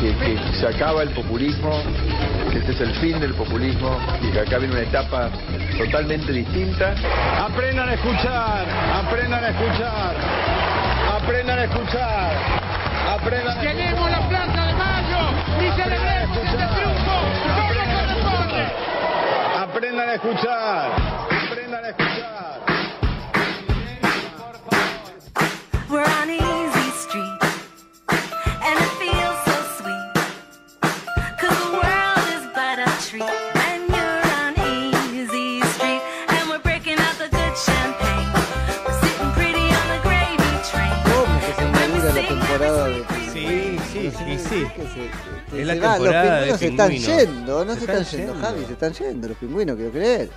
que, que se acaba el populismo, que este es el fin del populismo y que acá viene una etapa totalmente distinta. Aprendan a escuchar, aprendan a escuchar, aprendan a escuchar, aprendan a Queremos la Plaza de Mayo y celebremos este triunfo como corresponde. Aprendan a escuchar, aprendan a escuchar. We're on de Sí, sí, sí, sí. que se, que Es la va, temporada de Los pingüinos se están yendo, no Se se están, están yendo. Javi, se están yendo los pingüinos, quiero creer.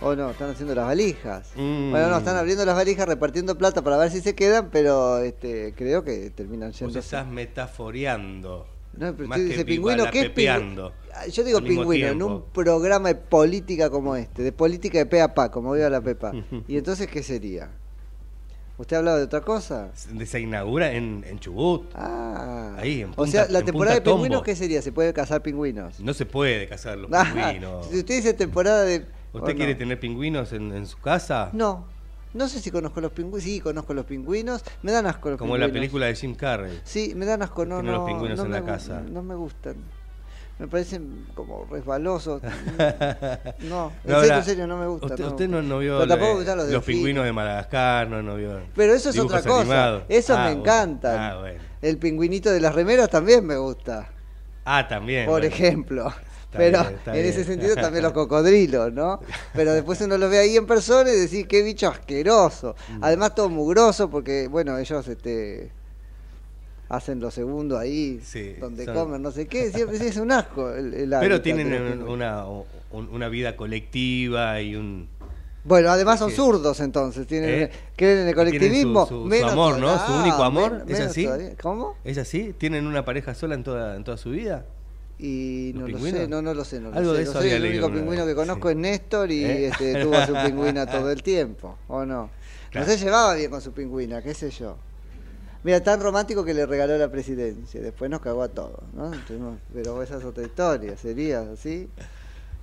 O no, están haciendo las valijas. Mm. Bueno, no, están abriendo las valijas, repartiendo plata para ver si se quedan, pero este, creo que terminan Vos yendo. estás metaforeando. No, pero más usted que dice pingüino, ¿qué es pingüino? Yo digo pingüino en un programa de política como este, de política de pe a pa, como viva la pepa. ¿Y entonces qué sería? ¿Usted hablaba de otra cosa? Se inaugura en, en Chubut. Ah. Ahí, en o Punta- sea, la temporada de pingüinos. ¿qué sería? ¿Se puede cazar pingüinos? No se puede cazar los Ah, pingüinos. Si usted dice temporada de... ¿Usted ¿o quiere no? tener pingüinos en, en su casa? No, no sé si conozco los pingüinos. Sí, conozco los pingüinos. Me dan asco los Como pingüinos. la película de Jim Carrey. Sí, me dan asco. No, los pingüinos no en me la casa. No me gustan. Me parecen como resbalosos. No, en No, serio, en serio, no me gustan. Usted, no. usted no, no vio los pingüinos de Madagascar, no, no vio. Pero eso es otra cosa. animados. Eso Ah, me bueno. encantan. Ah, bueno. El pingüinito de las remeras también me gusta. Ah, también. por bueno. ejemplo. Pero bien, en bien. ese sentido también los cocodrilos, ¿no? Pero después uno los ve ahí en persona y decís, qué bicho asqueroso. Mm. Además todo mugroso porque, bueno, ellos este hacen lo segundo ahí, Sí, donde son- comen, no sé qué, siempre sí, es un asco. El, el Pero tienen un- una, un- una vida colectiva y un... Bueno, además son zurdos entonces, tienen, ¿Eh? creen en el colectivismo. su- su- amor, ¿no? Su único Ah, amor, ¿es así? todavía. ¿Cómo? ¿Es así? ¿Tienen una pareja sola en toda, en toda su vida? Y ¿Los no lo sé, no, no lo sé, no lo sé. No eso sé, el único pingüino que conozco sí. es Néstor y ¿Eh? este, tuvo a su pingüina todo el tiempo, ¿o no? Claro. No se llevaba bien con su pingüina, qué sé yo. Mira, tan romántico que le regaló la presidencia, después nos cagó a todos, ¿no? Tuvimos- Pero esa es otra historia, sería así.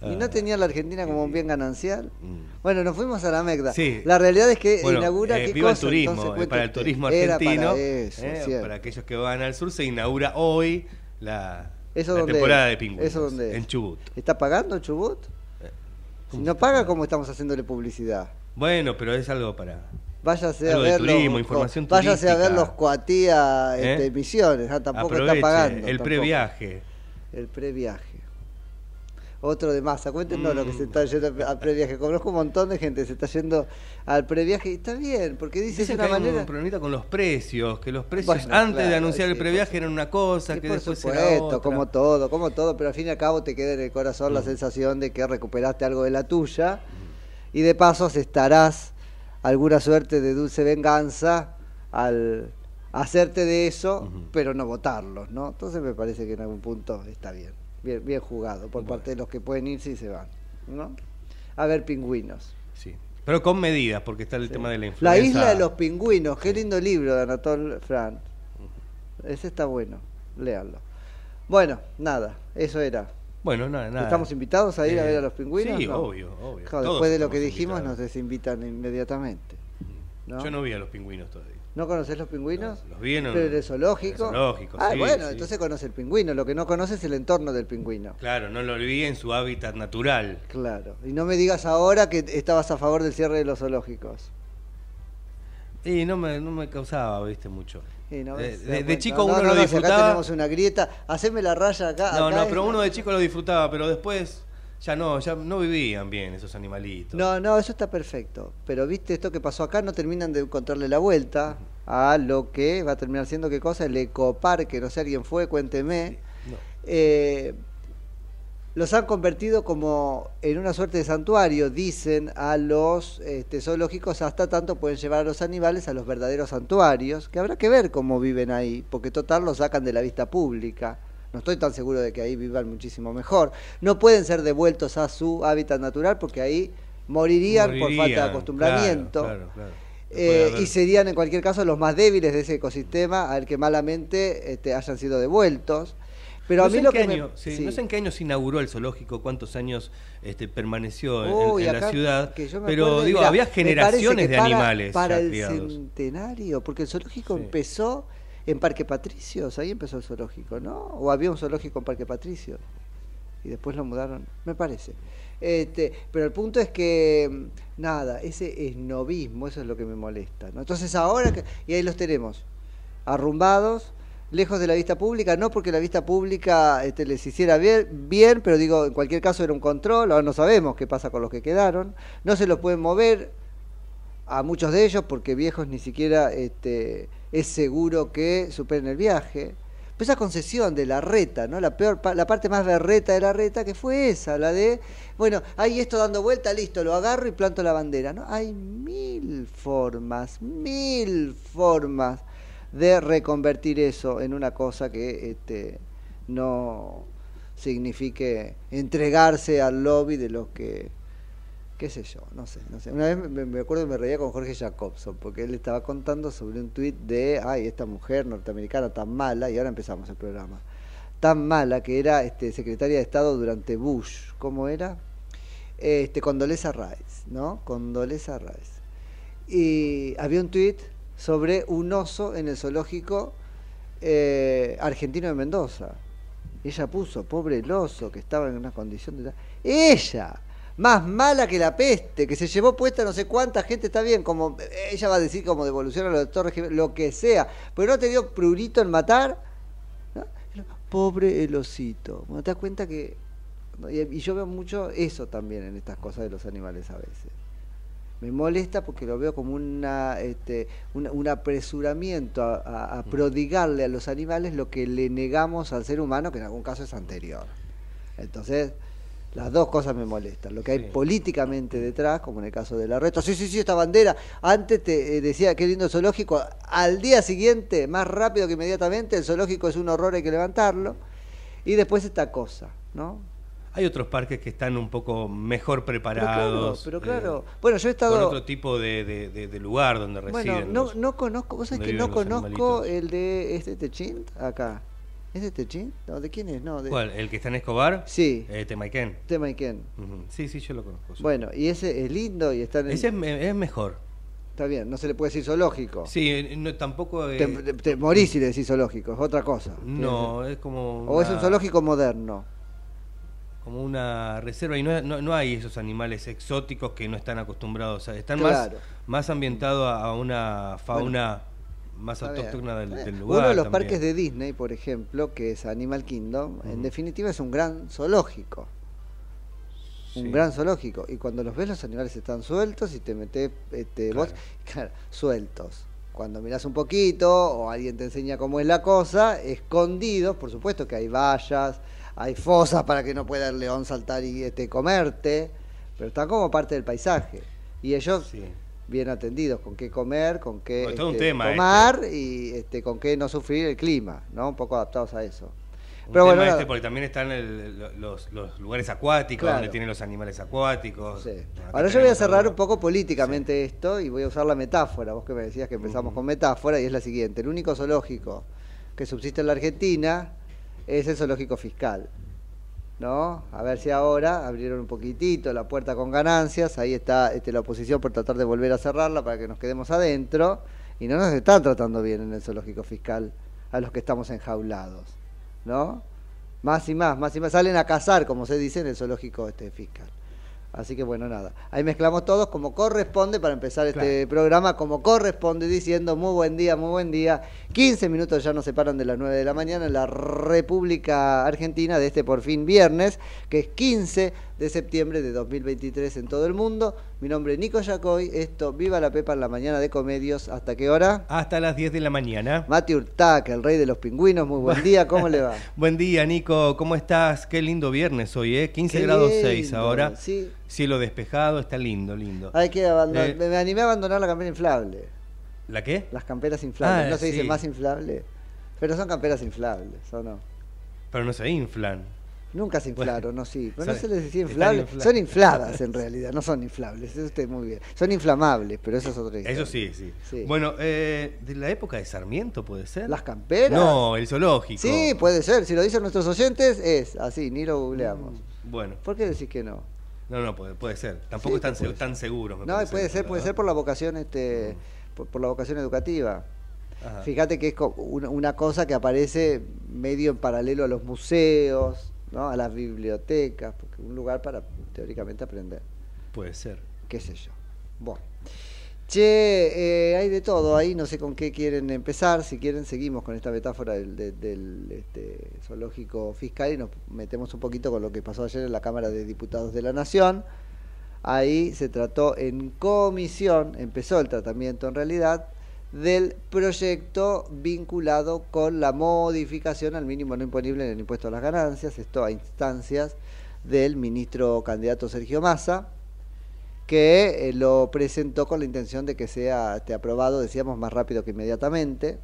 ¿Y no Ah. tenía la Argentina como un bien ganancial? Mm. Bueno, nos fuimos a la Megda. Sí. La realidad es que Bueno, inaugura eh, qué viva cosa, el turismo, entonces eh, para el turismo argentino, para eso, eh, para aquellos que van al sur, se inaugura hoy la, ¿Eso la dónde temporada de pingüinos en Chubut. ¿Está pagando Chubut? Eh, Si ¿cómo no paga? ¿cómo estamos haciéndole publicidad? Bueno, pero es algo para... Váyase Algo a de ver turismo, los, información váyase a ver los Coatía ¿Eh? este, Misiones, ah, tampoco Aproveche, está pagando. el previaje. El previaje. Otro de masa, cuéntenos lo que se está yendo al previaje. Conozco un montón de gente que se está yendo al previaje y está bien, porque dice de que una hay manera. un problemita con los precios, que los precios Bueno, antes de anunciar el previaje eran una cosa, que por después era supuesto, otra. como todo, como todo, pero al fin y al cabo te queda en el corazón la Mm. sensación de que recuperaste algo de la tuya y de paso estarás alguna suerte de dulce venganza al hacerte de eso, pero no votarlos, ¿no? Entonces me parece que en algún punto está bien, bien, bien jugado por Bueno. parte de los que pueden irse y se van, ¿no? A ver pingüinos. Sí. Pero con medidas, porque está el tema de la La influenza. isla de los pingüinos, qué lindo libro de Anatole France. Ese está bueno, léanlo. Bueno, nada, eso era. Bueno, nada, nada. ¿Estamos invitados a ir a Eh, ver a los pingüinos? Sí, No. obvio, obvio. Claro, después de lo que dijimos invitados. nos desinvitan inmediatamente. ¿no? Yo no vi a los pingüinos todavía. ¿No conoces los pingüinos? Los vi en, Pero en el zoológico. el zoológico, ah, sí, bueno, sí. entonces conoce el pingüino. Lo que no conoce es el entorno del pingüino. Claro, no lo vi en su hábitat natural. Claro. Y no me digas ahora que estabas a favor del cierre de los zoológicos. Y no me, no me causaba, viste, mucho. No, de, chico No, uno no, lo si Acá disfrutaba. tenemos una grieta. Haceme la raya acá. No, acá no, pero uno de chico lo disfrutaba, pero después ya no, ya no vivían bien esos animalitos. No, no, eso está perfecto. Pero viste, esto que pasó acá no terminan de encontrarle la vuelta a lo que va a terminar siendo qué cosa, el ecoparque, no sé, alguien fue, cuénteme. No. Eh, los han convertido como en una suerte de santuario, dicen a los este, zoológicos, hasta tanto pueden llevar a los animales a los verdaderos santuarios, que habrá que ver cómo viven ahí, porque total los sacan de la vista pública. No estoy tan seguro de que ahí vivan muchísimo mejor. No pueden ser devueltos a su hábitat natural porque ahí morirían, por falta de acostumbramiento. claro, claro, claro. Eh, y serían en cualquier caso los más débiles de ese ecosistema al que malamente este, hayan sido devueltos. Pero no a mí lo que me- año, sí, sí. no sé en qué año se inauguró el zoológico, cuántos años este, permaneció en, Uy, en la acá, ciudad, pero digo, mirá, había generaciones de para- animales para el criados. centenario, porque el zoológico Sí. empezó en Parque Patricios, ahí empezó el zoológico, ¿no? O había un zoológico en Parque Patricios y después lo mudaron, me parece. Este, pero el punto es que nada, ese esnovismo, eso es lo que me molesta. Entonces ahora que y ahí los tenemos arrumbados, lejos de la vista pública, no porque la vista pública este, les hiciera bien, bien, pero digo, en cualquier caso era un control, ahora no sabemos qué pasa con los que quedaron, no se los pueden mover a muchos de ellos porque viejos ni siquiera este, es seguro que superen el viaje. Pero esa concesión de la reta, ¿no? La peor la parte más berreta de la reta que fue esa, la de, bueno, hay esto dando vuelta, listo, lo agarro y planto la bandera, ¿no? Hay mil formas, mil formas de reconvertir eso en una cosa que este, no signifique entregarse al lobby de los que qué sé yo, no sé, no sé. Una vez me, me acuerdo me reía con Jorge Jacobson, porque él estaba contando sobre un tuit de, ay, esta mujer norteamericana tan mala, y ahora empezamos el programa, tan mala que era este, secretaria de Estado durante Bush, ¿cómo era? Este, Condoleza Rice, ¿no? Condoleza Rice. Y había un tuit sobre un oso en el zoológico eh, argentino de Mendoza. Ella puso, pobre el oso, que estaba en una condición de... Ella, más mala que la peste, que se llevó puesta no sé cuánta gente, está bien, como ella va a decir como devolución a los Torres Gemelas, lo que sea, pero no te dio prurito en matar. ¿no? Pobre el osito. Bueno, te das cuenta que... y, yo veo mucho eso también en estas cosas de los animales a veces. Me molesta porque lo veo como una, este, una- un apresuramiento a, a- a prodigarle a los animales lo que le negamos al ser humano, que en algún caso es anterior. Entonces, las dos cosas me molestan. Lo que hay Sí. políticamente detrás, como en el caso de la reta. Sí, sí, sí, esta bandera. Antes te eh, decía qué lindo zoológico. Al día siguiente, más rápido que inmediatamente, el zoológico es un horror, hay que levantarlo. Y después esta cosa, ¿no? Hay otros parques que están un poco mejor Pero claro, preparados. pero eh, claro. bueno, yo he con estado. otro tipo de, de- de- de lugar donde Bueno, residen. no, los- no conozco, vos sabés donde que no conozco el de este Techint acá. ¿Es de Techint? No, ¿de quién es? No, de ¿Cuál? ¿El que está en Escobar? Sí. Eh, Temaiken. Temaiken. Sí, sí, yo lo conozco. sí. Bueno, y ese es lindo y está en el- Ese es, me- es mejor. Está bien, no se le puede decir zoológico. Sí, no, tampoco. eh, Te, morís si le decís zoológico, es otra cosa. no, es como. O es un zoológico moderno. Como una reserva y no, no, no hay esos animales exóticos que no están acostumbrados a. Están Claro. más, más ambientados a, a una fauna más Está autóctona del, está lugar. Uno de los también. parques de Disney, por ejemplo, que es Animal Kingdom, en definitiva es un gran zoológico. Un gran zoológico. Y cuando los ves, los animales están sueltos y te metes este, vos, claro, sueltos. Cuando mirás un poquito o alguien te enseña cómo es la cosa, escondidos, por supuesto que hay vallas, hay fosas para que no pueda el león saltar y este, comerte, pero están como parte del paisaje. Y ellos Sí. Bien atendidos, con qué comer, con qué un este, tema tomar y este, con qué no sufrir el clima, ¿no? Un poco adaptados a eso. Un Pero tema bueno, este porque también están el- los, los lugares acuáticos, Claro. donde tienen los animales acuáticos. Sí. Ahora yo voy a cerrar un poco políticamente esto y voy a usar la metáfora. Vos que me decías que empezamos con metáfora y es la siguiente. El único zoológico que subsiste en la Argentina es el zoológico fiscal. ¿No? A ver si ahora abrieron un poquitito la puerta con ganancias, ahí está este, la oposición por tratar de volver a cerrarla para que nos quedemos adentro, y no nos están tratando bien en el zoológico fiscal a los que estamos enjaulados, ¿no? Más y más, más y más, salen a cazar, como se dice en el zoológico este fiscal. Así que bueno, nada. Ahí mezclamos todos como corresponde para empezar este programa, como corresponde, diciendo muy buen día, muy buen día. 15 minutos ya nos separan de las 9 de la mañana en la República Argentina de este por fin viernes, que es 15 de septiembre de 2023 en todo el mundo. Mi nombre es Nico Yacoy, esto Viva la Pepa en la mañana de Comedios. ¿Hasta qué hora? Hasta las 10 de la mañana. Mati Urtaca, el rey de los pingüinos, muy buen día, ¿cómo le va? Buen día, Nico. ¿Cómo estás? Qué lindo viernes hoy, ¿eh? 15 Qué grados 6 lindo, ahora. sí. Cielo despejado, está lindo, lindo. Hay que abandonar, Eh, me, animé a abandonar la campera inflable. ¿La qué? Las camperas inflables, Ah, no se dice más inflable, pero son camperas inflables, ¿o no? Pero no se inflan. Nunca se inflaron, no sí, pero no se les decía inflables, infla- son infladas en realidad, no son inflables, eso usted muy bien. Son inflamables, pero eso es otra historia. Eso sí, sí. Sí. Bueno, eh, de la época de Sarmiento, ¿puede ser? ¿Las camperas? No, el zoológico. Sí, puede ser, si lo dicen nuestros oyentes es así, ni lo googleamos. Bueno, ¿Por qué decís que no? no, no, puede, puede ser. Tampoco Sí, están, se- tan seguros. No, puede ser, puede ser por la vocación este por, por la vocación educativa. Ajá. Fíjate que es una cosa que aparece medio en paralelo a los museos, ¿no? a las bibliotecas, porque es un lugar para teóricamente aprender, Puede ser. qué sé yo. Bueno. Che, eh, hay de todo ahí, no sé con qué quieren empezar, si quieren seguimos con esta metáfora del, de- del, este, zoológico fiscal y nos metemos un poquito con lo que pasó ayer en la Cámara de Diputados de la Nación. Ahí se trató en comisión, empezó el tratamiento en realidad, del proyecto vinculado con la modificación al mínimo no imponible en el impuesto a las ganancias, esto a instancias del ministro candidato Sergio Massa, que eh, lo presentó con la intención de que sea este, aprobado, decíamos, más rápido que inmediatamente.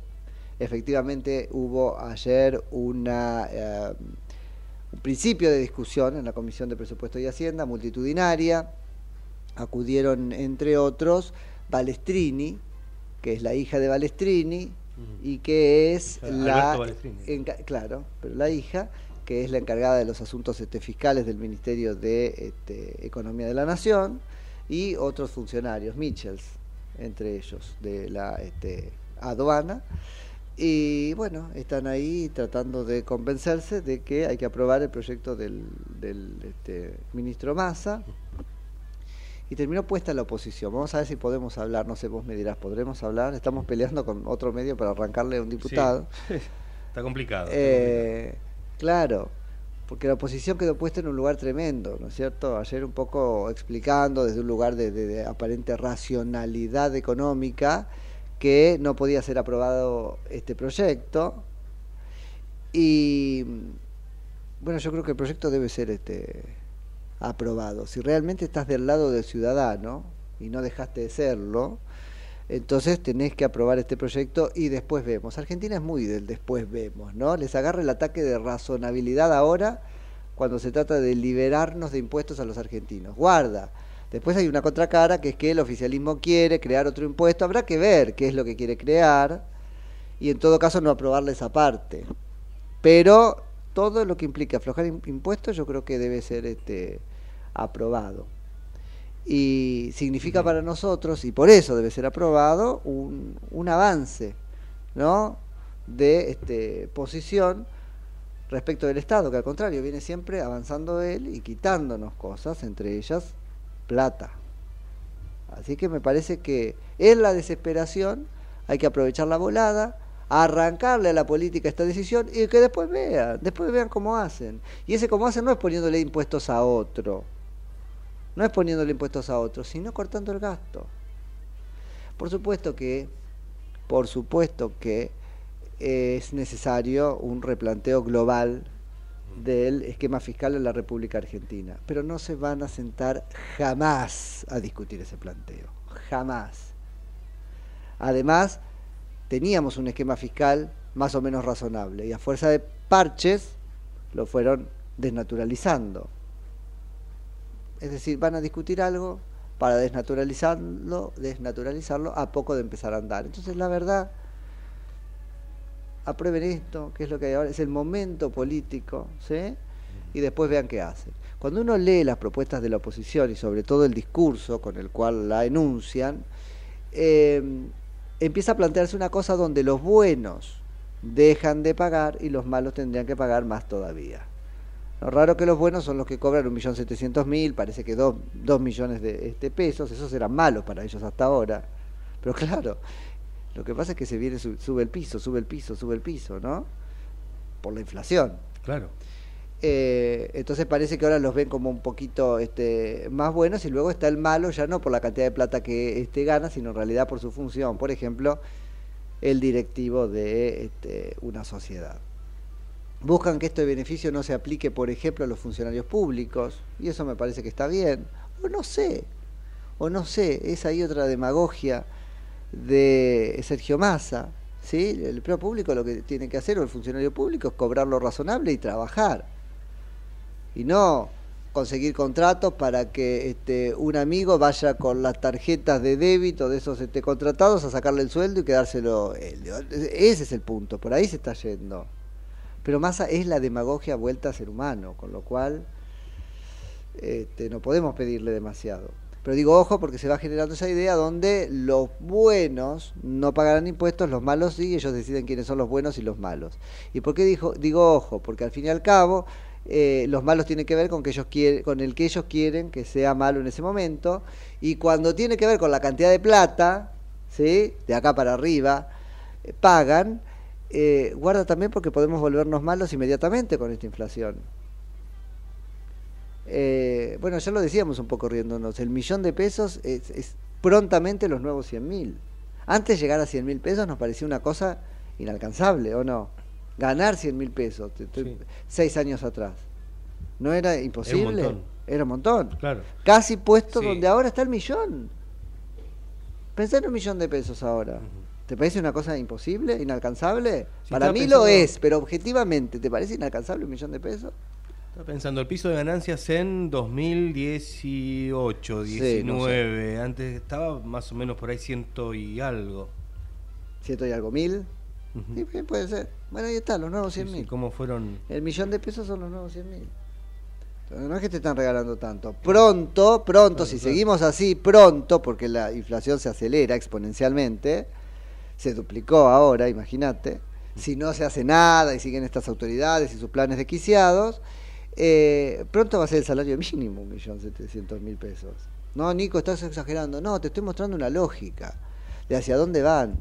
Efectivamente hubo ayer una, eh, un principio de discusión en la Comisión de Presupuesto y Hacienda, multitudinaria. Acudieron, entre otros, Balestrini, que es la hija de Balestrini, y que es la... Enca- claro, pero la hija, que es la encargada de los asuntos este, fiscales del Ministerio de este, Economía de la Nación, y otros funcionarios, Michels, entre ellos, de la este, aduana. Y bueno, están ahí tratando de convencerse de que hay que aprobar el proyecto del, del ministro Massa. Y terminó puesta la oposición. Vamos a ver si podemos hablar. No sé, vos me dirás, ¿podremos hablar? Estamos peleando con otro medio para arrancarle a un diputado. Sí. Está complicado. está Eh, claro, porque la oposición quedó puesta en un lugar tremendo, ¿no es cierto? Ayer un poco explicando desde un lugar de, de- de aparente racionalidad económica que no podía ser aprobado este proyecto. Y bueno, yo creo que el proyecto debe ser este aprobado. Si realmente estás del lado del ciudadano y no dejaste de serlo, entonces tenés que aprobar este proyecto y después vemos. Argentina es muy del después vemos, ¿no? Les agarra el ataque de razonabilidad ahora cuando se trata de liberarnos de impuestos a los argentinos. Guarda. Después hay una contracara que es que el oficialismo quiere crear otro impuesto. Habrá que ver qué es lo que quiere crear y en todo caso no aprobarle esa parte. Pero todo lo que implica aflojar im- impuestos yo creo que debe ser este aprobado. Y significa para nosotros, y por eso debe ser aprobado, un, un avance ¿no? de este, posición respecto del Estado, que al contrario viene siempre avanzando él y quitándonos cosas, entre ellas plata. Así que me parece que en la desesperación hay que aprovechar la volada, arrancarle a la política esta decisión y que después vean, después vean cómo hacen. Y ese cómo hacen no es poniéndole impuestos a otro, no es poniéndole impuestos a otro, sino cortando el gasto. Por supuesto que, por supuesto que es necesario un replanteo global del esquema fiscal en la República Argentina, pero no se van a sentar jamás a discutir ese planteo, jamás. Además, teníamos un esquema fiscal más o menos razonable y a fuerza de parches lo fueron desnaturalizando. Es decir, van a discutir algo para desnaturalizarlo, desnaturalizarlo a poco de empezar a andar. Entonces, la verdad, aprueben esto, que es lo que hay ahora, es el momento político, ¿sí? Y después vean qué hacen. Cuando uno lee las propuestas de la oposición y sobre todo el discurso con el cual la enuncian, eh, empieza a plantearse una cosa donde los buenos dejan de pagar y los malos tendrían que pagar más todavía. Lo raro que los buenos son los que cobran un millón setecientos mil, parece que dos, dos millones de este, pesos, esos eran malos para ellos hasta ahora. Pero claro, lo que pasa es que se viene, su- sube el piso, sube el piso, sube el piso, ¿no? Por la inflación. Claro. Eh, entonces parece que ahora los ven como un poquito este, más buenos y luego está el malo ya no por la cantidad de plata que este, gana, sino en realidad por su función. Por ejemplo, el directivo de este, una sociedad. Buscan que este beneficio no se aplique, por ejemplo, a los funcionarios públicos, y eso me parece que está bien. O no sé, o no sé, es ahí otra demagogia de Sergio Massa. ¿sí? El empleo público lo que tiene que hacer, o el funcionario público, es cobrar lo razonable y trabajar. Y no conseguir contratos para que este, un amigo vaya con las tarjetas de débito de esos este, contratados a sacarle el sueldo y quedárselo. Ese es el punto, por ahí se está yendo. Pero Massa es la demagogia vuelta a ser humano, con lo cual este, no podemos pedirle demasiado. Pero digo, ojo, porque se va generando esa idea donde los buenos no pagarán impuestos, los malos sí, ellos deciden quiénes son los buenos y los malos. ¿Y por qué digo ojo? Porque al fin y al cabo, eh, los malos tienen que ver con, que ellos con el que ellos quieren que sea malo en ese momento, y cuando tiene que ver con la cantidad de plata, ¿sí? de acá para arriba, eh, pagan, eh, guarda también porque podemos volvernos malos inmediatamente con esta inflación. Eh, bueno, ya lo decíamos un poco riéndonos, el millón de pesos es, es prontamente los nuevos 100 mil. Antes llegar a 100 mil pesos nos parecía una cosa inalcanzable, ¿o no? Ganar 100 mil pesos, seis años atrás. ¿No era imposible? montón. Era un montón. Claro. Casi puesto Sí. donde ahora está el millón. Pensá en un millón de pesos ahora. ¿Te parece una cosa imposible, inalcanzable? Para mí pensando- lo es, pero objetivamente, ¿te parece inalcanzable un millón de pesos? Estaba pensando, el piso de ganancias en 2018, Sí, 19. Antes estaba más o menos por ahí ciento y algo. ciento y algo mil. Sí, puede ser. Bueno, ahí está, los nuevos Sí, 100 sí, mil. ¿Cómo fueron? El millón de pesos son los nuevos 100 mil. No es que te están regalando tanto. Pronto, pronto, si seguimos así, pronto, porque la inflación se acelera exponencialmente, se duplicó ahora, imagínate. Si no se hace nada y siguen estas autoridades y sus planes desquiciados, eh, pronto va a ser el salario mínimo, un millón setecientos mil pesos. No, Nico, estás exagerando. No, te estoy mostrando una lógica de hacia dónde van.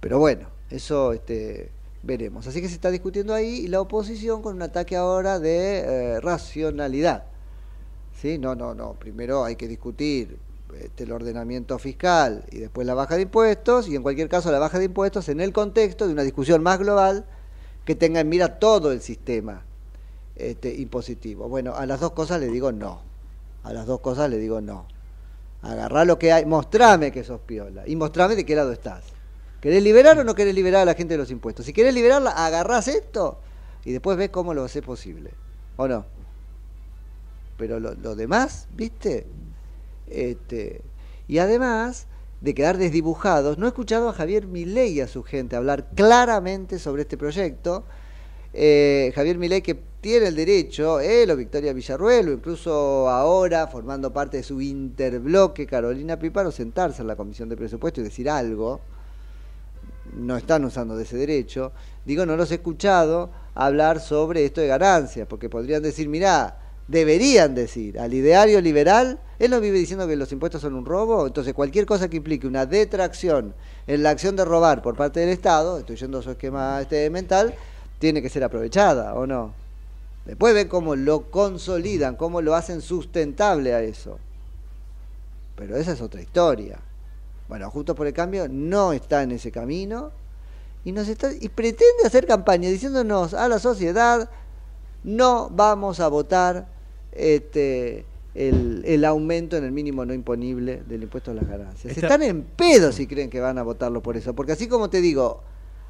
Pero bueno, eso este, veremos. Así que se está discutiendo ahí y la oposición con un ataque ahora de eh, racionalidad. ¿Sí? No, no, no. Primero hay que discutir este, el ordenamiento fiscal y después la baja de impuestos y en cualquier caso la baja de impuestos en el contexto de una discusión más global que tenga en mira todo el sistema este, impositivo. Bueno, a las dos cosas le digo no. A las dos cosas le digo no. Agarrá lo que hay, mostrame que sos piola y mostrame de qué lado estás. ¿Querés liberar o no querés liberar a la gente de los impuestos? Si querés liberarla, agarrás esto y después ves cómo lo haces posible. ¿O no? Pero lo, lo demás, ¿viste? Este, y además de quedar desdibujados, no he escuchado a Javier Milei y a su gente hablar claramente sobre este proyecto. Eh, Javier Milei que tiene el derecho, él o Victoria Villarruel, o incluso ahora formando parte de su interbloque Carolina Piparo, sentarse en la Comisión de Presupuesto y decir algo no están usando de ese derecho. Digo, no los he escuchado hablar sobre esto de ganancias, porque podrían decir, mirá, deberían decir, al ideario liberal, él no vive diciendo que los impuestos son un robo, entonces cualquier cosa que implique una detracción en la acción de robar por parte del Estado, estoy yendo a su esquema este mental, tiene que ser aprovechada, ¿o no? Después ven cómo lo consolidan, cómo lo hacen sustentable a eso. Pero esa es otra historia. Bueno, justo por el cambio no está en ese camino y nos está y pretende hacer campaña diciéndonos a la sociedad no vamos a votar este el, el aumento en el mínimo no imponible del impuesto a las ganancias. Están en pedo si creen que van a votarlo por eso, porque así como te digo,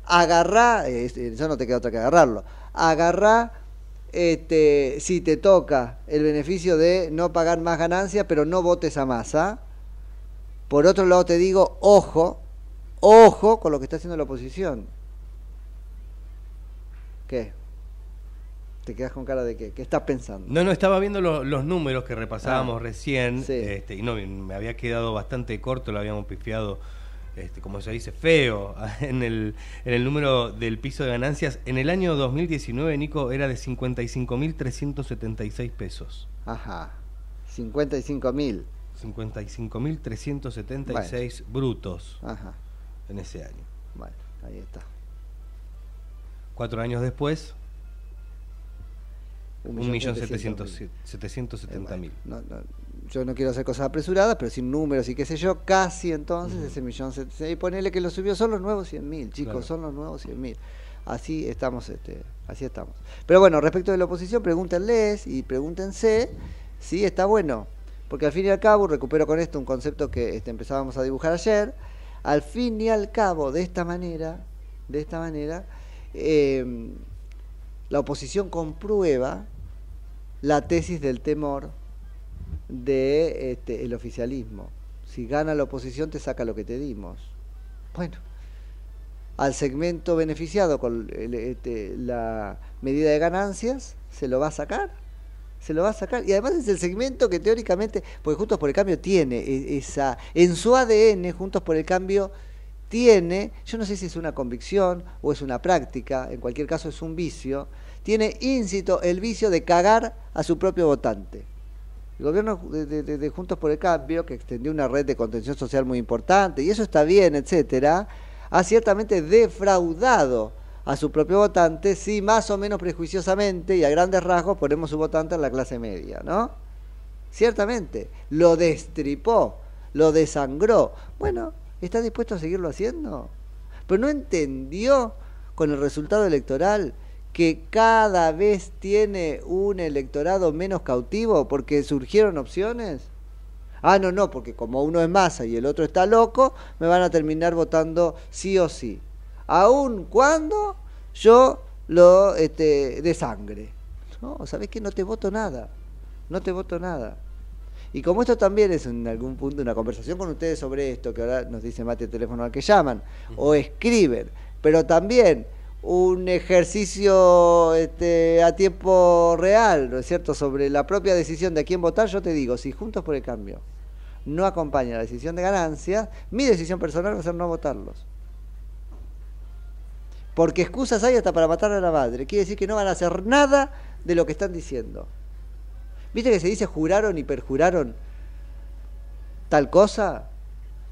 agarrá, eh, eso no te queda otra que agarrarlo, agarrá este, si te toca el beneficio de no pagar más ganancias, pero no votes a masa. Por otro lado te digo, ojo, ojo con lo que está haciendo la oposición. ¿Qué? ¿Te quedas con cara de qué? ¿Qué estás pensando? No, no, estaba viendo lo- los números que repasábamos Ah, recién sí. este, y no, me había quedado bastante corto, lo habíamos pifiado, este, como se dice, feo en el, en el número del piso de ganancias. En el año 2019, Nico, era de 55.376 pesos. Ajá. 55 mil. 55.376 brutos Ajá. en ese año. Bueno, ahí está. Cuatro años después, Un un millón setecientos setecientos setenta mil. No, no, yo no quiero hacer cosas apresuradas, pero sin números y qué sé yo, casi entonces ese millón setecientos. Y ponele que lo subió, son los nuevos 100 mil, chicos, Claro. son los nuevos 100 mil. Así estamos, este, así estamos. Pero bueno, respecto de la oposición, pregúntenles y pregúntense si está bueno. Porque al fin y al cabo, recupero con esto un concepto que este, empezábamos a dibujar ayer, al fin y al cabo, de esta manera, de esta manera, eh, la oposición comprueba la tesis del temor de este, el oficialismo. Si gana la oposición te saca lo que te dimos. Bueno, al segmento beneficiado con el- este, la medida de ganancias se lo va a sacar. Se lo va a sacar. Y además es el segmento que teóricamente, porque Juntos por el Cambio tiene e- esa, en su ADN, Juntos por el Cambio tiene, yo no sé si es una convicción o es una práctica, en cualquier caso es un vicio, tiene íncito el vicio de cagar a su propio votante. El gobierno de, de- Juntos por el Cambio, que extendió una red de contención social muy importante, y eso está bien, etcétera, ha ciertamente defraudado a su propio votante, sí, más o menos prejuiciosamente y a grandes rasgos ponemos su votante en la clase media, ¿no? Ciertamente, lo destripó, lo desangró. Bueno, ¿está dispuesto a seguirlo haciendo? Pero no entendió con el resultado electoral que cada vez tiene un electorado menos cautivo porque surgieron opciones. Ah, no, no, porque como uno es masa y el otro está loco, me van a terminar votando sí o sí. Aun cuando yo lo este, de sangre. No, ¿sabes qué? No te voto nada. No te voto nada. Y como esto también es en algún punto una conversación con ustedes sobre esto, que ahora nos dice Mate el teléfono al que llaman, o escriben, pero también un ejercicio este, a tiempo real, ¿no es cierto?, sobre la propia decisión de a quién votar, yo te digo, si Juntos por el Cambio no acompaña la decisión de ganancia, mi decisión personal va a ser no votarlos. Porque excusas hay hasta para matar a la madre. Quiere decir que no van a hacer nada de lo que están diciendo. ¿Viste que se dice juraron y perjuraron tal cosa?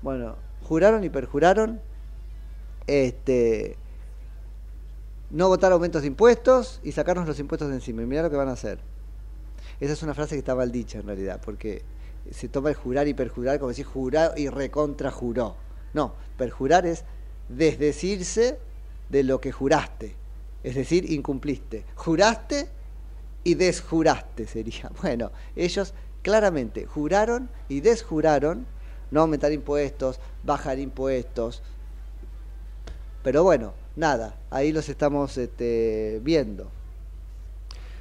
Bueno, juraron y perjuraron este no votar aumentos de impuestos y sacarnos los impuestos de encima. Y mirá lo que van a hacer. Esa es una frase que está mal dicha en realidad, porque se toma el jurar y perjurar como decir jurar y recontra juró. No, perjurar es desdecirse de lo que juraste, es decir, incumpliste. Juraste y desjuraste sería. Bueno, ellos claramente juraron y desjuraron no aumentar impuestos, bajar impuestos. Pero bueno, nada, ahí los estamos este, viendo.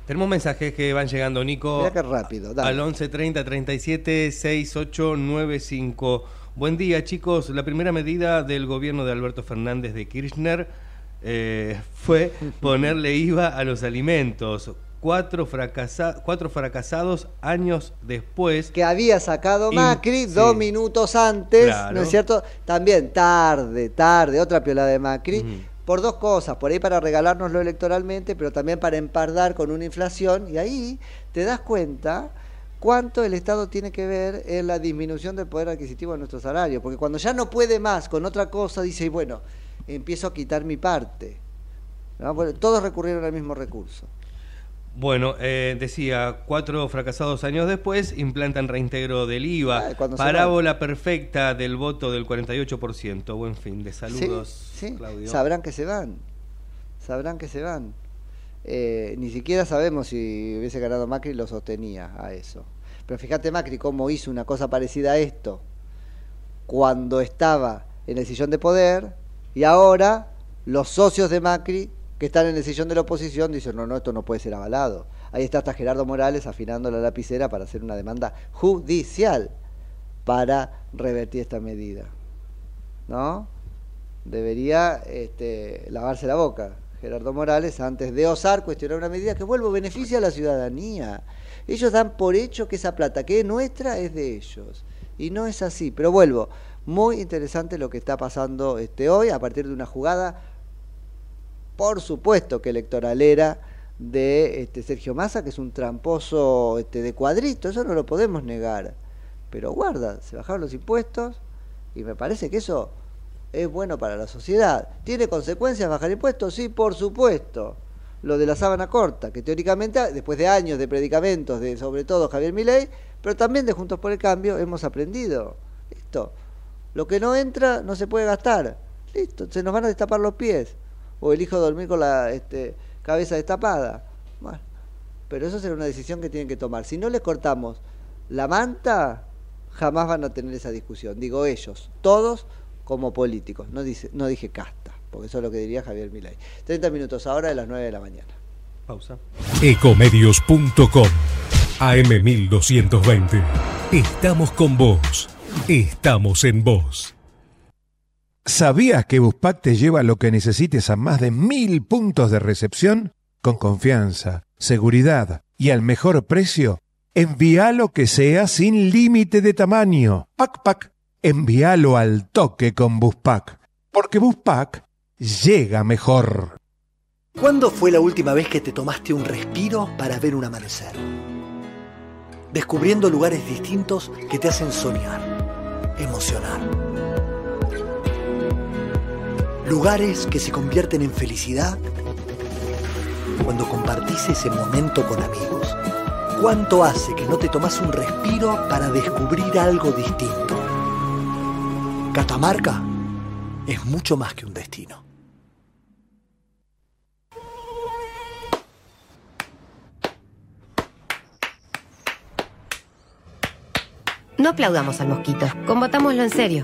Tenemos mensajes que van llegando, Nico. Mirá qué rápido, dale. Al 11 30 37 68 95. Buen día, chicos. La primera medida del gobierno de Alberto Fernández de Kirchner eh, fue ponerle IVA a los alimentos. Cuatro, fracasa- cuatro fracasados años después. Que había sacado Macri dos minutos antes, Claro. ¿no es cierto? También tarde, tarde, otra piola de Macri. Por dos cosas, por ahí para regalárnoslo electoralmente, pero también para empardar con una inflación. Y ahí te das cuenta cuánto el Estado tiene que ver en la disminución del poder adquisitivo de nuestro salario. Porque cuando ya no puede más con otra cosa, dice, bueno, empiezo a quitar mi parte. Todos recurrieron al mismo recurso. Bueno, eh, decía, cuatro fracasados años después implantan reintegro del IVA. Ah, Parábola perfecta del voto del 48%. Buen fin de saludos, Sí, sí. Claudio. Sabrán que se van. Sabrán que se van. Eh, ni siquiera sabemos si hubiese ganado Macri lo sostenía a eso. Pero fíjate Macri cómo hizo una cosa parecida a esto cuando estaba en el sillón de poder y ahora los socios de Macri que están en el sillón de la oposición dicen no, no, esto no puede ser avalado. Ahí está hasta Gerardo Morales afinando la lapicera para hacer una demanda judicial para revertir esta medida. ¿No? Debería este, lavarse la boca, Gerardo Morales, antes de osar cuestionar una medida que vuelvo beneficia a la ciudadanía. Ellos dan por hecho que esa plata que es nuestra es de ellos. Y no es así. Pero vuelvo, muy interesante lo que está pasando este hoy a partir de una jugada, por supuesto que electoralera, de este, Sergio Massa, que es un tramposo este, de cuadrito, eso no lo podemos negar. Pero guarda, se bajaron los impuestos y me parece que eso es bueno para la sociedad. ¿Tiene consecuencias bajar impuestos? Sí, por supuesto. Lo de la sábana corta, que teóricamente, después de años de predicamentos de sobre todo Javier Milei, pero también de Juntos por el Cambio, hemos aprendido. Listo. Lo que no entra no se puede gastar. Listo, se nos van a destapar los pies. O el hijo dormir con la este, cabeza destapada. Bueno, pero eso será una decisión que tienen que tomar. Si no les cortamos la manta, jamás van a tener esa discusión. Digo ellos, todos como políticos. No, dice, no dije casta, porque eso es lo que diría Javier Milei. 30 minutos ahora de las 9 de la mañana. Pausa. Ecomedios.com AM1220. Estamos con vos. Estamos en vos. ¿Sabías que Buspack te lleva lo que necesites a más de mil puntos de recepción? Con confianza, seguridad y al mejor precio. Envíalo que sea sin límite de tamaño. Pac Pac. Envíalo al toque con Buspack. Porque Buspack llega mejor. ¿Cuándo fue la última vez que te tomaste un respiro para ver un amanecer? Descubriendo lugares distintos que te hacen soñar, emocionar. Lugares que se convierten en felicidad cuando compartís ese momento con amigos. ¿Cuánto hace que no te tomas un respiro para descubrir algo distinto? Catamarca es mucho más que un destino. No aplaudamos al mosquito, combatámoslo en serio.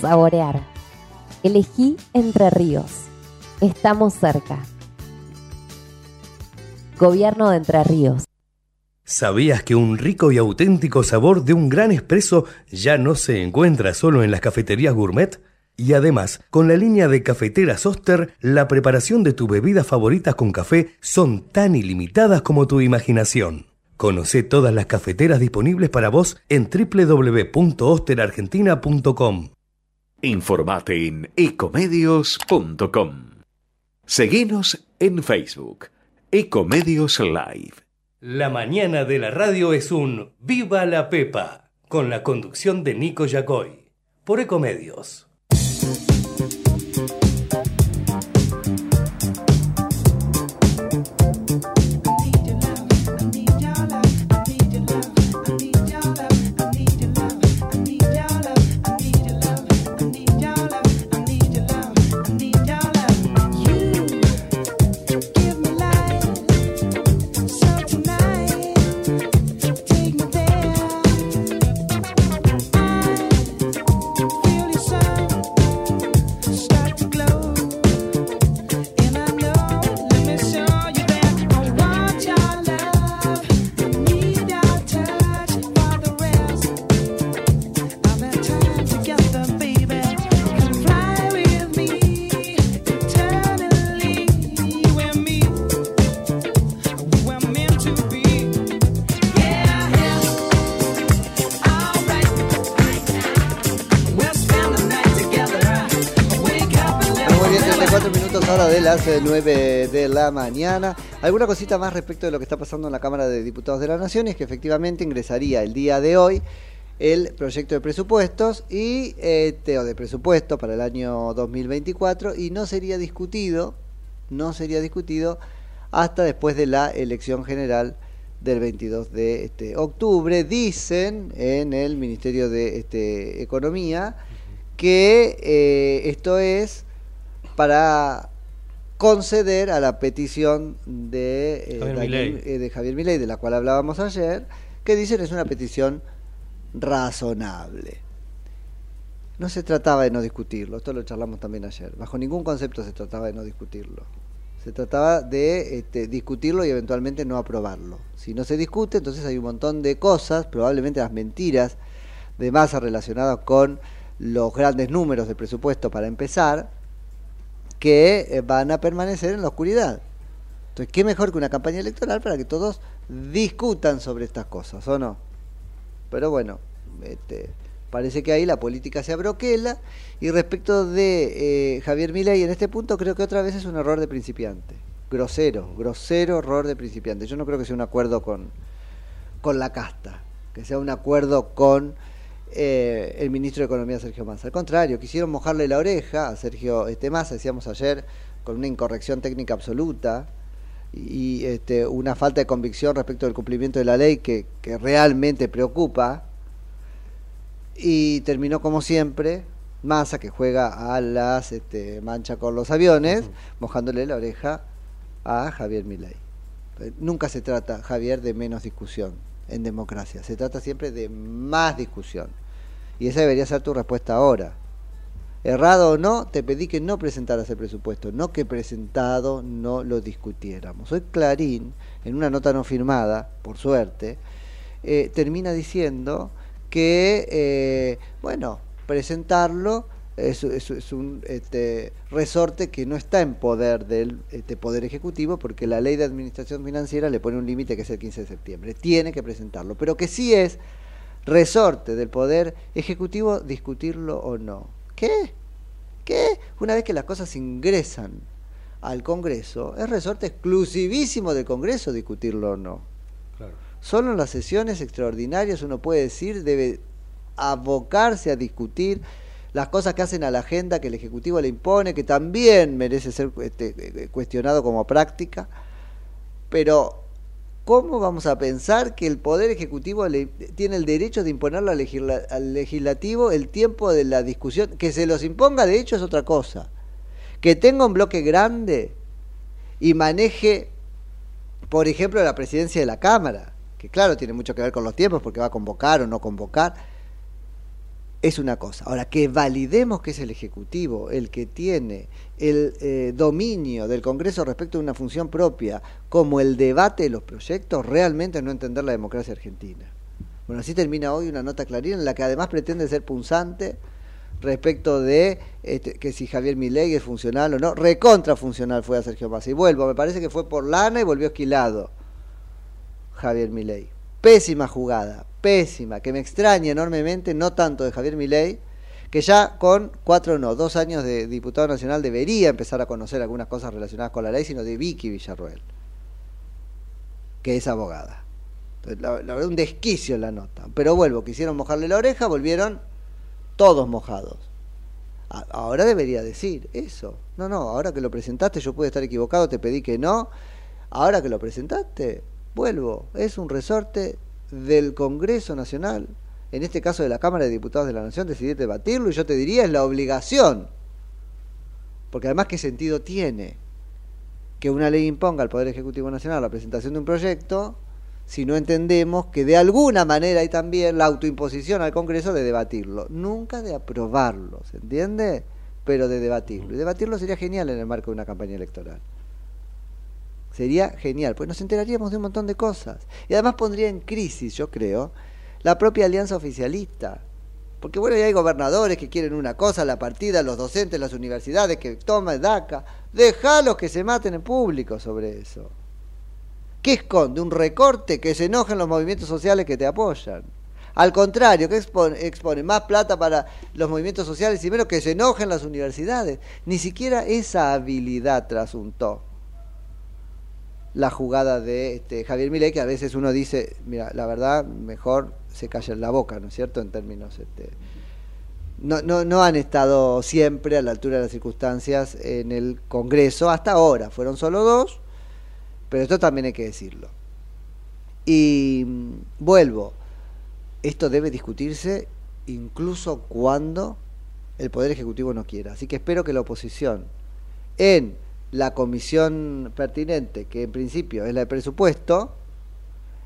saborear. Elegí Entre Ríos. Estamos cerca. Gobierno de Entre Ríos. ¿Sabías que un rico y auténtico sabor de un gran espresso ya no se encuentra solo en las cafeterías gourmet? Y además, con la línea de cafeteras Oster, la preparación de tus bebidas favoritas con café son tan ilimitadas como tu imaginación. Conoce todas las cafeteras disponibles para vos en www.osterargentina.com. Informate en ecomedios.com. Seguinos en Facebook, Ecomedios Live. La mañana de la radio es un Viva la Pepa, con la conducción de Nico Yacoy, por Ecomedios. Las eh, 9 de la mañana. Alguna cosita más respecto de lo que está pasando en la Cámara de Diputados de la Nación es que efectivamente ingresaría el día de hoy el proyecto de presupuestos y este, o de presupuesto para el año 2024 y no sería discutido, no sería discutido hasta después de la elección general del 22 de este, octubre. Dicen en el Ministerio de este, Economía que eh, esto es para conceder a la petición de, eh, Javier Daniel- Milei. eh, de Javier Milei, de la cual hablábamos ayer, que dicen es una petición razonable. No se trataba de no discutirlo, esto lo charlamos también ayer. Bajo ningún concepto se trataba de no discutirlo. Se trataba de este, discutirlo y eventualmente no aprobarlo. Si no se discute, entonces hay un montón de cosas, probablemente las mentiras de masa relacionadas con los grandes números de presupuesto para empezar, que eh, van a permanecer en la oscuridad. Entonces, ¿qué mejor que una campaña electoral para que todos discutan sobre estas cosas, o no? Pero bueno, este, parece que ahí la política se abroquela. Y respecto de eh, Javier Milei, en este punto creo que otra vez es un error de principiante. Grosero, grosero error de principiante. Yo no creo que sea un acuerdo con, con la casta, que sea un acuerdo con eh, el ministro de Economía Sergio Massa. Al contrario, quisieron mojarle la oreja a Sergio este, Massa, decíamos ayer, con una incorrección técnica absoluta y este, una falta de convicción respecto del cumplimiento de la ley que, que realmente preocupa. Y terminó como siempre, Massa, que juega a las este, mancha con los aviones, mojándole la oreja a Javier Milei. Eh, Nunca se trata, Javier, de menos discusión en democracia. Se trata siempre de más discusión. Y esa debería ser tu respuesta ahora. Errado o no, te pedí que no presentaras el presupuesto, no que presentado no lo discutiéramos. Hoy Clarín, en una nota no firmada, por suerte, eh, termina diciendo que, eh, bueno, presentarlo es, es- un este, resorte que no está en poder del este, Poder Ejecutivo porque la ley de administración financiera le pone un límite que es el 15 de septiembre. Tiene que presentarlo, pero que sí es resorte del Poder Ejecutivo discutirlo o no. ¿Qué? ¿Qué? Una vez que las cosas ingresan al Congreso, es resorte exclusivísimo del Congreso discutirlo o no. Solo en las sesiones extraordinarias uno puede decir, debe abocarse a discutir las cosas que hacen a la agenda que el Ejecutivo le impone, que también merece ser este, eh, cuestionado como práctica, pero ¿cómo vamos a pensar que el Poder Ejecutivo le- tiene el derecho de imponerle al, al legislativo el tiempo de la discusión? Que se los imponga, de hecho, es otra cosa. Que tenga un bloque grande y maneje, por ejemplo, la presidencia de la Cámara, que claro, tiene mucho que ver con los tiempos, porque va a convocar o no convocar, es una cosa. Ahora, que validemos que es el Ejecutivo el que tiene el eh, dominio del Congreso respecto a una función propia, como el debate de los proyectos, realmente no entender la democracia argentina. Bueno, así termina hoy una nota clarina en la que además pretende ser punzante respecto de este, que si Javier Milei es funcional o no. Recontra funcional fue a Sergio Massa. Y vuelvo, me parece que fue por lana y volvió esquilado Javier Milei. Pésima jugada, pésima, que me extraña enormemente, no tanto de Javier Milei, que ya con cuatro no, dos años de diputado nacional debería empezar a conocer algunas cosas relacionadas con la ley, sino de Vicky Villarroel, que es abogada. La, la un desquicio en la nota. Pero vuelvo, quisieron mojarle la oreja, volvieron todos mojados. Ahora debería decir eso. No, no, ahora que lo presentaste yo pude estar equivocado, te pedí que no. Ahora que lo presentaste, vuelvo. Es un resorte del Congreso Nacional, en este caso de la Cámara de Diputados de la Nación, decidir debatirlo y yo te diría es la obligación. Porque además, ¿qué sentido tiene que una ley imponga al Poder Ejecutivo Nacional la presentación de un proyecto si no entendemos que de alguna manera hay también la autoimposición al Congreso de debatirlo? Nunca de aprobarlo, ¿se entiende? Pero de debatirlo. Y debatirlo sería genial en el marco de una campaña electoral. Sería genial, pues nos enteraríamos de un montón de cosas. Y además pondría en crisis, yo creo, la propia alianza oficialista. Porque bueno, ya hay gobernadores que quieren una cosa, la partida, los docentes, las universidades que toman DACA. Dejalos que se maten en público sobre eso. ¿Qué esconde? Un recorte que se enojen los movimientos sociales que te apoyan. Al contrario, que expone, expone más plata para los movimientos sociales y menos que se enojen las universidades. Ni siquiera esa habilidad trasuntó la jugada de este, Javier Milei, que a veces uno dice, mira, la verdad, mejor se calla en la boca, ¿no es cierto? En términos... Este, no, no, no han estado siempre a la altura de las circunstancias en el Congreso, hasta ahora, fueron solo dos, pero esto también hay que decirlo. Y mm, vuelvo, esto debe discutirse incluso cuando el Poder Ejecutivo no quiera. Así que espero que la oposición, en la comisión pertinente, que en principio es la de presupuesto,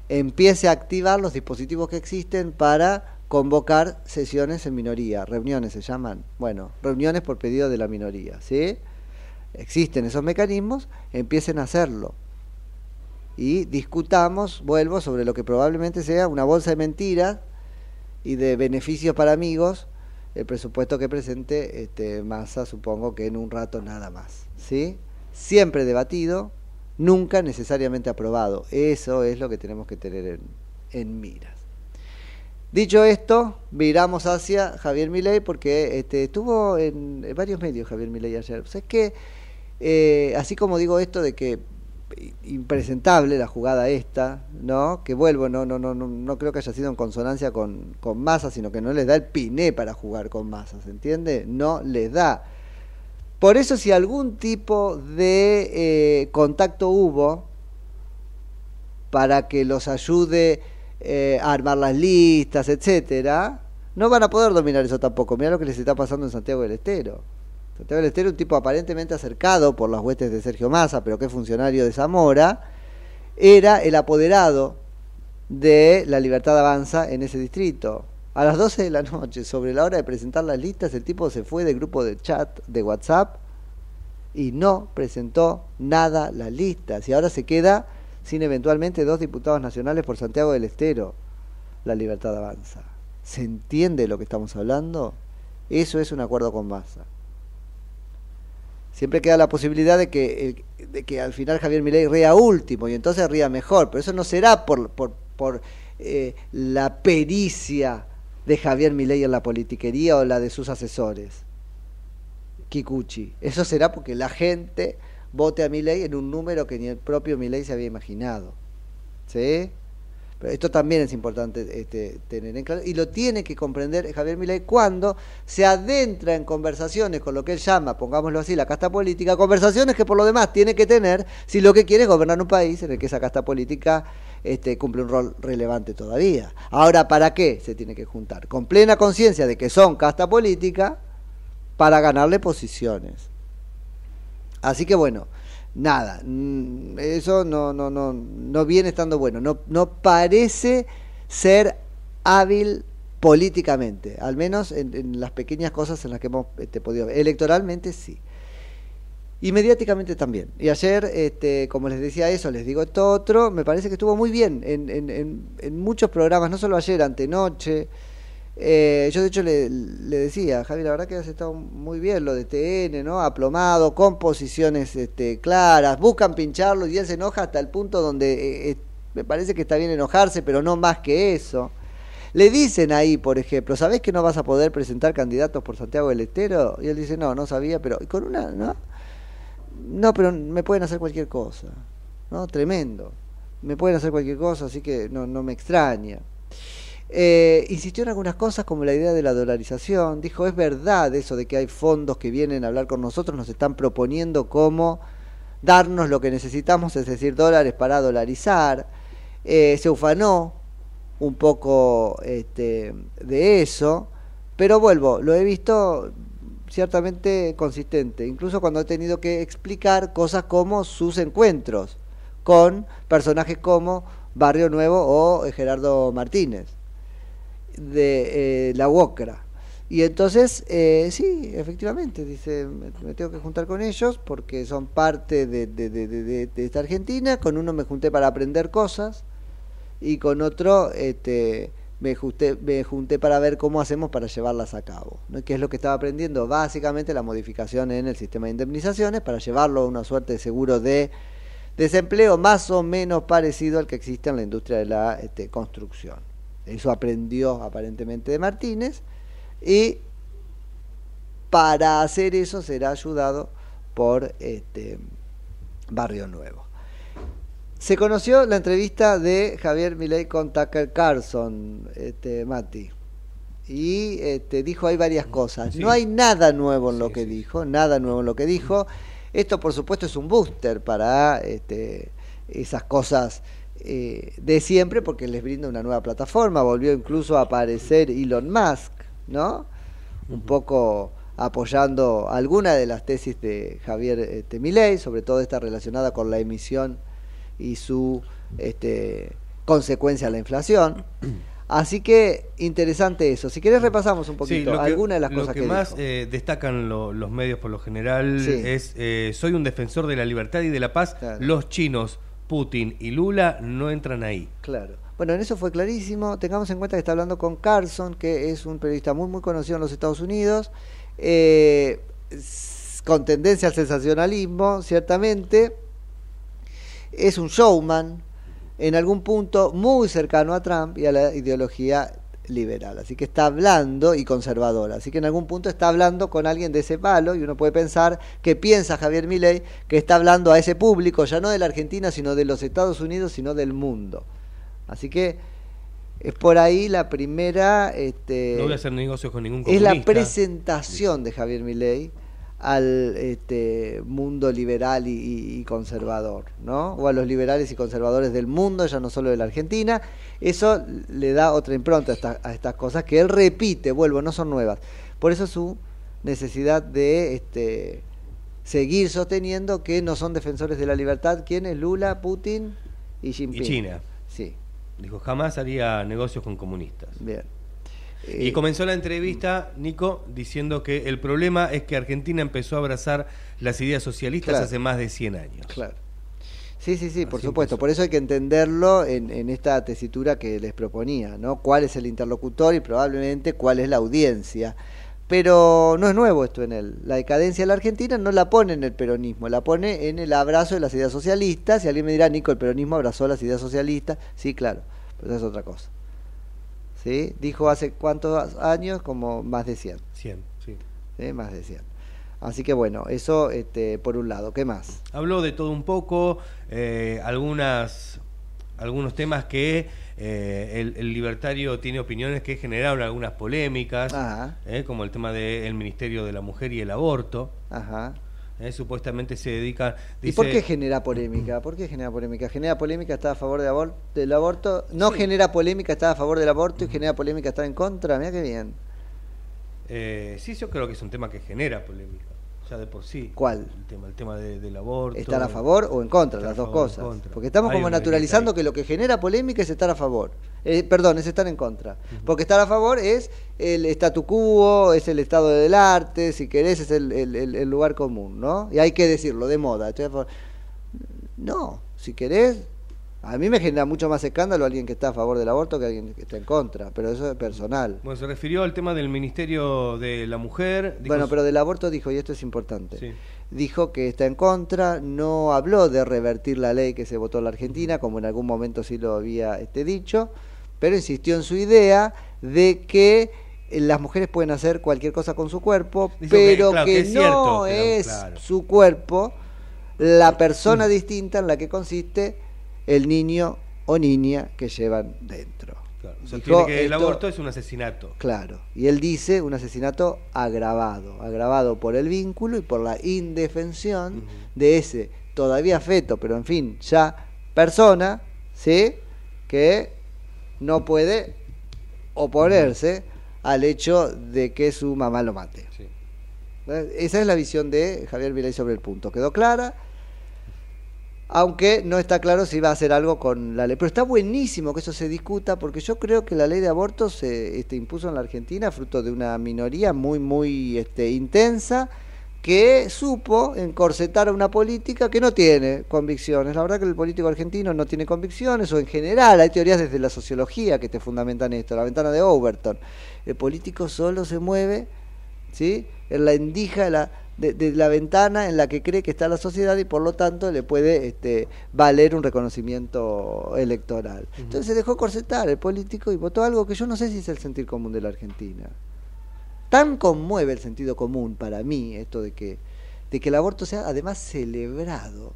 empiece a activar los dispositivos que existen para convocar sesiones en minoría, reuniones se llaman, bueno, reuniones por pedido de la minoría, ¿sí? Existen esos mecanismos, empiecen a hacerlo. Y discutamos, vuelvo, sobre lo que probablemente sea una bolsa de mentiras y de beneficios para amigos, el presupuesto que presente este, Massa, supongo que en un rato nada más, ¿sí? Siempre debatido, nunca necesariamente aprobado. Eso es lo que tenemos que tener en, miras. Dicho esto, viramos hacia Javier Milei porque este, estuvo en, varios medios Javier Milei ayer. O sea, es que, eh, así como digo esto de que impresentable la jugada esta, ¿no? Que vuelvo, no, no, no, no, creo que haya sido en consonancia con, con sino que no les da el piné para jugar con Massa, ¿se entiende? No les da. Por eso si algún tipo de eh, contacto hubo para que los ayude eh, a armar las listas, etcétera, no van a poder dominar eso tampoco. Mira lo que les está pasando en Santiago del Estero. Santiago del Estero, un tipo aparentemente acercado por las huestes de Sergio Massa, pero que es funcionario de Zamora, era el apoderado de la Libertad Avanza en ese distrito. A las 12 de la noche, sobre la hora de presentar las listas, el tipo se fue del grupo de chat de WhatsApp y no presentó nada las listas. Y ahora se queda sin eventualmente dos diputados nacionales por Santiago del Estero. La libertad avanza. ¿Se entiende lo que estamos hablando? Eso es un acuerdo con Massa. Siempre queda la posibilidad de que, de que al final Javier Milei ría último y entonces ría mejor, pero eso no será por, por, por eh, la pericia de Javier Milei en la politiquería o la de sus asesores. Kikuchi. Eso será porque la gente vote a Milei en un número que ni el propio Milei se había imaginado. ¿Sí? Pero esto también es importante este, tener en claro y lo tiene que comprender Javier Milei cuando se adentra en conversaciones con lo que él llama, pongámoslo así, la casta política, conversaciones que por lo demás tiene que tener si lo que quiere es gobernar un país en el que esa casta política este, cumple un rol relevante todavía. Ahora, ¿para qué se tiene que juntar? Con plena conciencia de que son casta política para ganarle posiciones. Así que bueno, nada, mm, eso no, no, no, no viene estando bueno, no, no parece ser hábil políticamente, al menos en, en las pequeñas cosas en las que hemos este, podido ver. Electoralmente sí. Y mediáticamente también. Y ayer, este, como les decía eso, les digo esto otro, me parece que estuvo muy bien en, en, en, en muchos programas, no solo ayer, antenoche. Eh, yo de hecho le, decía, Javi, la verdad que has estado muy bien lo de TN, ¿no? Aplomado, con posiciones este, claras, buscan pincharlo y él se enoja hasta el punto donde eh, eh, me parece que está bien enojarse, pero no más que eso. Le dicen ahí, por ejemplo, ¿sabés que no vas a poder presentar candidatos por Santiago del Estero? Y él dice, no, no sabía, pero y con una, ¿no? No, pero me pueden hacer cualquier cosa, ¿no? Tremendo. Me pueden hacer cualquier cosa, así que no, no me extraña. Eh, insistió en algunas cosas como la idea de la dolarización. Dijo, es verdad eso de que hay fondos que vienen a hablar con nosotros, nos están proponiendo cómo darnos lo que necesitamos, es decir, dólares para dolarizar. Eh, se ufanó un poco este, de eso, pero vuelvo, lo he visto ciertamente consistente, incluso cuando he tenido que explicar cosas como sus encuentros con personajes como Barrio Nuevo o eh, Gerardo Martínez de eh, la UOCRA. Y entonces, eh, sí, efectivamente, dice, me, tengo que juntar con ellos porque son parte de, de, de, de esta Argentina. Con uno me junté para aprender cosas y con otro este, me, junté, para ver cómo hacemos para llevarlas a cabo. ¿no? ¿Qué es lo que estaba aprendiendo? Básicamente la modificación en el sistema de indemnizaciones para llevarlo a una suerte de seguro de desempleo más o menos parecido al que existe en la industria de la este, construcción. Eso aprendió aparentemente de Martínez y para hacer eso será ayudado por este Barrio Nuevo. Se conoció la entrevista de Javier Milei con Tucker Carlson, este, Mati, y este, dijo hay varias cosas. Sí. No hay nada nuevo en lo que dijo, nada nuevo en lo que dijo. Esto, por supuesto, es un booster para este, esas cosas eh, de siempre, porque les brinda una nueva plataforma. Volvió incluso a aparecer Elon Musk, ¿no? Un poco apoyando alguna de las tesis de Javier este, Milei, sobre todo esta relacionada con la emisión y su este, consecuencia a la inflación. Así que interesante eso. Si querés repasamos un Sí, poquito lo que, algunas de las lo cosas que, que, más eh, destacan lo- los medios por lo general Sí. es eh, soy un defensor de la libertad y de la paz. Los chinos, Putin y Lula no entran ahí. Claro. Bueno, en eso fue clarísimo. Tengamos en cuenta que está hablando con Carlson, que es un periodista muy, muy conocido en los Estados Unidos, eh, con tendencia al sensacionalismo, ciertamente. Es un showman, en algún punto muy cercano a Trump y a la ideología liberal. Así que está hablando y conservadora. Así que en algún punto está hablando con alguien de ese palo y uno puede pensar que piensa Javier Milei que está hablando a ese público, ya no de la Argentina, sino de los Estados Unidos, sino del mundo. Así que es por ahí la primera... Este, No voy a hacer negocios con ningún es comunista. la presentación de Javier Milei al este, mundo liberal y, conservador, ¿no? O a los liberales y conservadores del mundo, ya no solo de la Argentina. Eso le da otra impronta a, esta- a estas cosas que él repite, vuelvo, no son nuevas. Por eso su necesidad de este, seguir sosteniendo que no son defensores de la libertad. ¿Quiénes? Lula, Putin y Jinping. Y China. Sí. Dijo, jamás haría negocios con comunistas. Bien. Y comenzó la entrevista, Nico, diciendo que el problema es que Argentina empezó a abrazar las ideas socialistas Claro. hace más de 100 años. Claro. Sí, sí, sí, por supuesto. Por eso hay que entenderlo en, en esta tesitura que les proponía, ¿no? ¿Cuál es el interlocutor y probablemente cuál es la audiencia? Pero no es nuevo esto en él. La decadencia de la Argentina no la pone en el peronismo, la pone en el abrazo de las ideas socialistas. Y alguien me dirá, Nico, el peronismo abrazó las ideas socialistas. Sí, claro, pero eso es otra cosa. ¿Sí? Dijo hace cuántos años, como más de 100. 100, sí. ¿Sí? Más de 100. Así que bueno, eso este, por un lado. ¿Qué más? Habló de todo un poco, eh, algunas, algunos temas que eh, el, el libertario tiene opiniones que generaron algunas polémicas, Ajá. eh, como el tema del Ministerio de la Mujer y el aborto. Ajá. Eh, supuestamente se dedican... ¿Y por qué genera polémica? ¿Por qué genera polémica? ¿Genera polémica está a favor de abor- del aborto? ¿No genera polémica está a favor del aborto y genera polémica está en contra? Mira qué bien. Eh, sí, yo creo que es un tema que genera polémica, ya de por sí. ¿Cuál? El tema, el tema de- del aborto. ¿Estar a favor o en contra? Las dos cosas. Porque estamos Hay como naturalizando que lo que genera polémica es estar a favor. Eh, perdón, es estar en contra. Porque estar a favor es el statu quo, es el estado del arte, si querés, es el, el- el- el lugar común, ¿no? Y hay que decirlo, de moda. estoy a favor. No, si querés, a mí me genera mucho más escándalo alguien que está a favor del aborto que alguien que está en contra, pero eso es personal. Bueno, se refirió al tema del Ministerio de la Mujer. dijo- Bueno, pero del aborto dijo, y esto es importante, Sí. dijo que está en contra, no habló de revertir la ley que se votó en la Argentina, como en algún momento sí lo había este, dicho, pero insistió en su idea de que eh, las mujeres pueden hacer cualquier cosa con su cuerpo, pero que, claro, que es no cierto, pero, es claro. su cuerpo la persona distinta en la que consiste el niño o niña que llevan dentro. Claro, Dijo, que el esto- aborto es un asesinato. Claro. Y él dice un asesinato agravado, agravado por el vínculo y por la indefensión de ese todavía feto, pero en fin, ya persona, ¿sí? Que no puede oponerse al hecho de que su mamá lo mate. ¿Eh? Esa es la visión de Javier Milei sobre el punto. ¿Quedó clara? Aunque no está claro si va a hacer algo con la ley. Pero está buenísimo que eso se discuta porque yo creo que la ley de aborto se este, impuso en la Argentina fruto de una minoría muy, muy este, intensa que supo encorsetar a una política que no tiene convicciones. La verdad que el político argentino no tiene convicciones o en general hay teorías desde la sociología que te fundamentan esto. La ventana de Overton. El político solo se mueve ¿sí? en la endija de la, de, de la ventana en la que cree que está la sociedad y por lo tanto le puede este, valer un reconocimiento electoral. Entonces se dejó corsetar el político y votó algo que yo no sé si es el sentir común de la Argentina. Tan conmueve el sentido común para mí esto de que, de que el aborto sea además celebrado.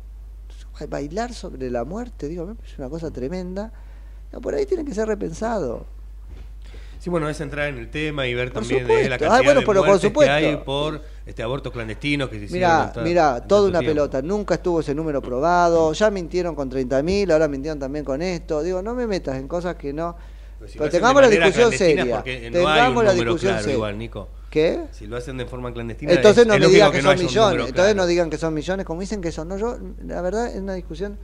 Bailar sobre la muerte, digo, parece una cosa tremenda. No, por ahí tiene que ser repensado. Sí, bueno, es entrar en el tema y ver Por también eh, supuesto. la Ah, cantidad de por supuesto. que hay por este abortos clandestinos que se Mira, mira, toda una tiempo. pelota. Nunca estuvo ese número probado. Ya mintieron con 30.000, ahora mintieron también con esto. Digo, no me metas en cosas que no. Pero si tengamos de la discusión seria. no Tengamos la discusión claro seria. igual, Nico. ¿Qué? Si lo hacen de forma clandestina. Entonces es- no es me digan que, no son millones. Entonces claro. no digan que son millones, como dicen que son. No, yo, la verdad, es una discusión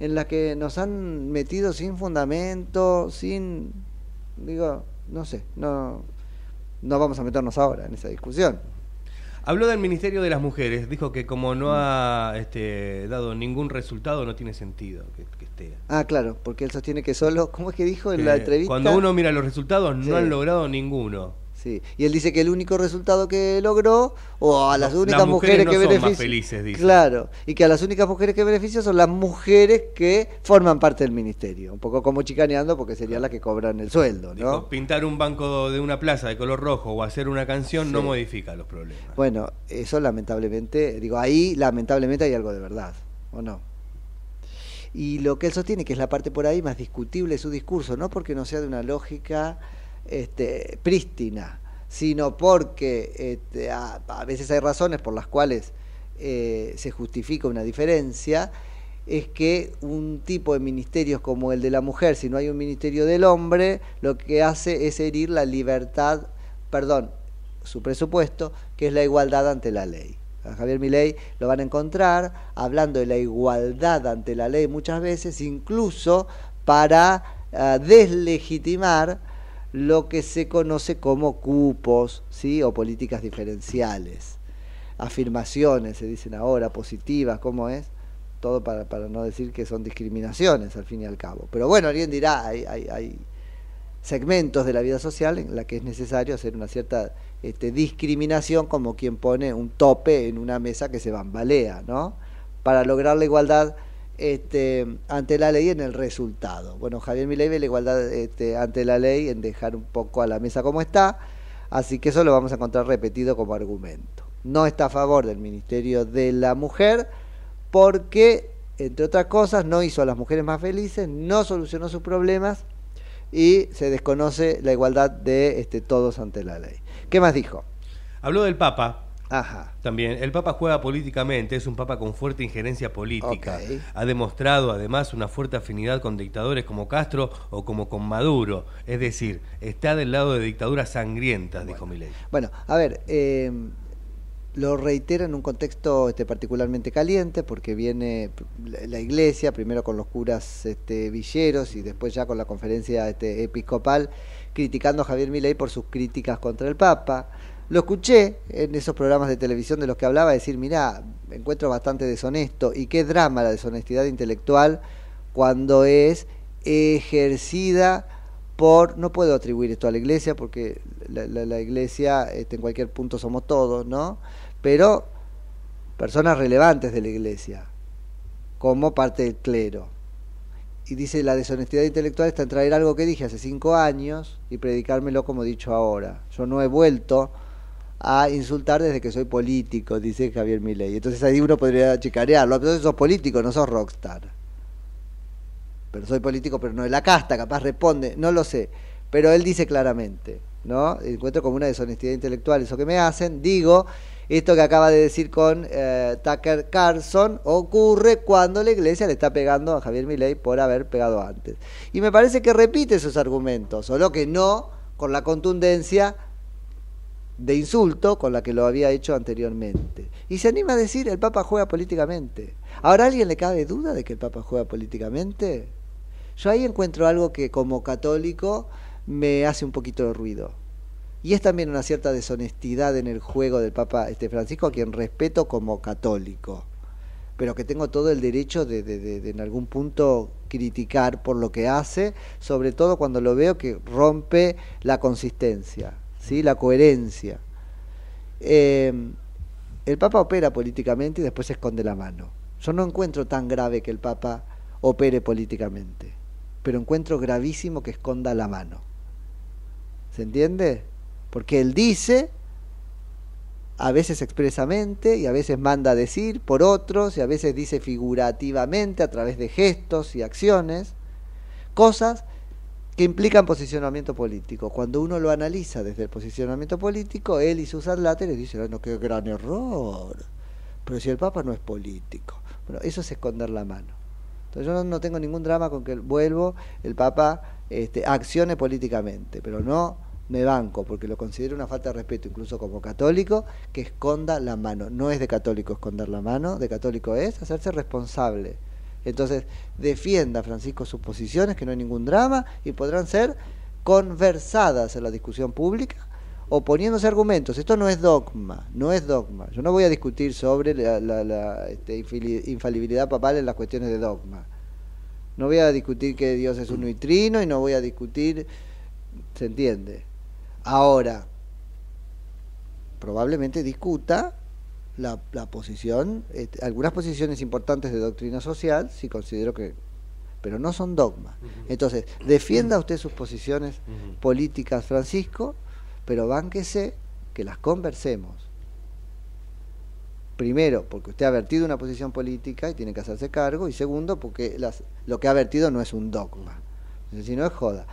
en la que nos han metido sin fundamento, sin. Digo, no sé, no, no vamos a meternos ahora en esa discusión. Habló del Ministerio de las Mujeres. Dijo que como no ha este, dado ningún resultado, no tiene sentido que, que esté. Ah, claro, porque él sostiene que solo. ¿Cómo es que dijo en Que la entrevista? Cuando uno mira los resultados, Sí. no han logrado ninguno. Sí, y él dice que el único resultado que logró, o a las No, únicas las mujeres mujeres, no que benefician. felices, dice. Claro, y que a las únicas mujeres que benefician son las mujeres que forman parte del ministerio. Un poco como chicaneando, porque serían las que cobran el sueldo, ¿no? Dijo, pintar un banco de una plaza de color rojo o hacer una canción no modifica los problemas. Bueno, eso lamentablemente, digo, ahí lamentablemente hay algo de verdad, ¿o no? Y lo que él sostiene, que es la parte por ahí más discutible de su discurso, no porque no sea de una lógica este, prístina, sino porque este, a, veces hay razones por las cuales eh, se justifica una diferencia, es que un tipo de ministerios como el de la mujer, si no hay un ministerio del hombre, lo que hace es herir la libertad, perdón, su presupuesto, que es la igualdad ante la ley. Javier Milei lo van a encontrar hablando de la igualdad ante la ley muchas veces, incluso para ah, deslegitimar lo que se conoce como cupos, ¿sí? o políticas diferenciales. Afirmaciones, se dicen ahora, positivas, ¿cómo es? Todo para, para no decir que son discriminaciones al fin y al cabo. Pero bueno, alguien dirá, hay, hay, segmentos de la vida social en la que es necesario hacer una cierta este, discriminación como quien pone un tope en una mesa que se bambalea, ¿no? Para lograr la igualdad este, ante la ley en el resultado. Bueno, Javier Milei ve la igualdad este, ante la ley en dejar un poco a la mesa como está, así que eso lo vamos a encontrar repetido como argumento. No está a favor del Ministerio de la Mujer porque, entre otras cosas, no hizo a las mujeres más felices, no solucionó sus problemas y se desconoce la igualdad de este, todos ante la ley. ¿Qué más dijo? Habló del Papa. Ajá. También, el Papa juega políticamente, es un Papa con fuerte injerencia política. Ha demostrado además una fuerte afinidad con dictadores como Castro o como con Maduro. Es decir, está del lado de dictaduras sangrientas, dijo Milei. Bueno, a ver, eh, lo reitera en un contexto este, particularmente caliente, porque viene la- la iglesia, primero con los curas este, villeros y después ya con la conferencia este, episcopal, criticando a Javier Milei por sus críticas contra el Papa. Lo escuché en esos programas de televisión de los que hablaba, decir, mirá, me encuentro bastante deshonesto, y qué drama la deshonestidad intelectual cuando es ejercida por, no puedo atribuir esto a la iglesia, porque la, iglesia este, en cualquier punto somos todos, ¿no? Pero personas relevantes de la iglesia, como parte del clero. Y dice, la deshonestidad intelectual está en traer algo que dije hace cinco años y predicármelo como he dicho ahora. Yo no he vuelto a insultar desde que soy político, dice Javier Milei. Entonces ahí uno podría chicarearlo. Entonces sos político, no sos rockstar. Pero soy político, pero no de la casta, capaz responde, no lo sé. Pero él dice claramente, ¿no? Encuentro como una deshonestidad intelectual eso que me hacen. Digo, esto que acaba de decir con eh, Tucker Carlson ocurre cuando la iglesia le está pegando a Javier Milei por haber pegado antes. Y me parece que repite esos argumentos, solo que no con la contundencia de insulto con la que lo había hecho anteriormente. Y se anima a decir, el Papa juega políticamente. ¿Ahora a alguien le cabe duda de que el Papa juega políticamente? Yo ahí encuentro algo que como católico me hace un poquito de ruido. Y es también una cierta deshonestidad en el juego del Papa este Francisco, a quien respeto como católico, pero que tengo todo el derecho de, de- en algún punto criticar por lo que hace, sobre todo cuando lo veo que rompe la consistencia, ¿sí? la coherencia. Eh, el Papa opera políticamente y después se esconde la mano. Yo no encuentro tan grave que el Papa opere políticamente, pero encuentro gravísimo que esconda la mano. ¿Se entiende? Porque él dice, a veces expresamente y a veces manda a decir por otros y a veces dice figurativamente a través de gestos y acciones, cosas que implican posicionamiento político. Cuando uno lo analiza desde el posicionamiento político, él y sus adláteres dicen, "Ay, no, qué gran error. Pero si el Papa no es político. Bueno, eso es esconder la mano. Entonces yo no, no tengo ningún drama con que vuelvo, el Papa este, accione políticamente, pero no me banco, porque lo considero una falta de respeto, incluso como católico, que esconda la mano. No es de católico esconder la mano, de católico es hacerse responsable. Entonces, defienda Francisco sus posiciones, que no hay ningún drama, y podrán ser conversadas en la discusión pública, oponiéndose argumentos. Esto no es dogma, no es dogma. Yo no voy a discutir sobre la, este, infalibilidad papal en las cuestiones de dogma. No voy a discutir que Dios es uno y y no voy a discutir, ¿se entiende? Ahora, probablemente discuta la, la posición, este, algunas posiciones importantes de doctrina social, si considero que, pero no son dogmas. Entonces, defienda usted sus posiciones políticas, Francisco, pero bánquese que las conversemos. Primero, porque usted ha vertido una posición política y tiene que hacerse cargo, y segundo, porque las, lo que ha vertido no es un dogma. Si no es joda.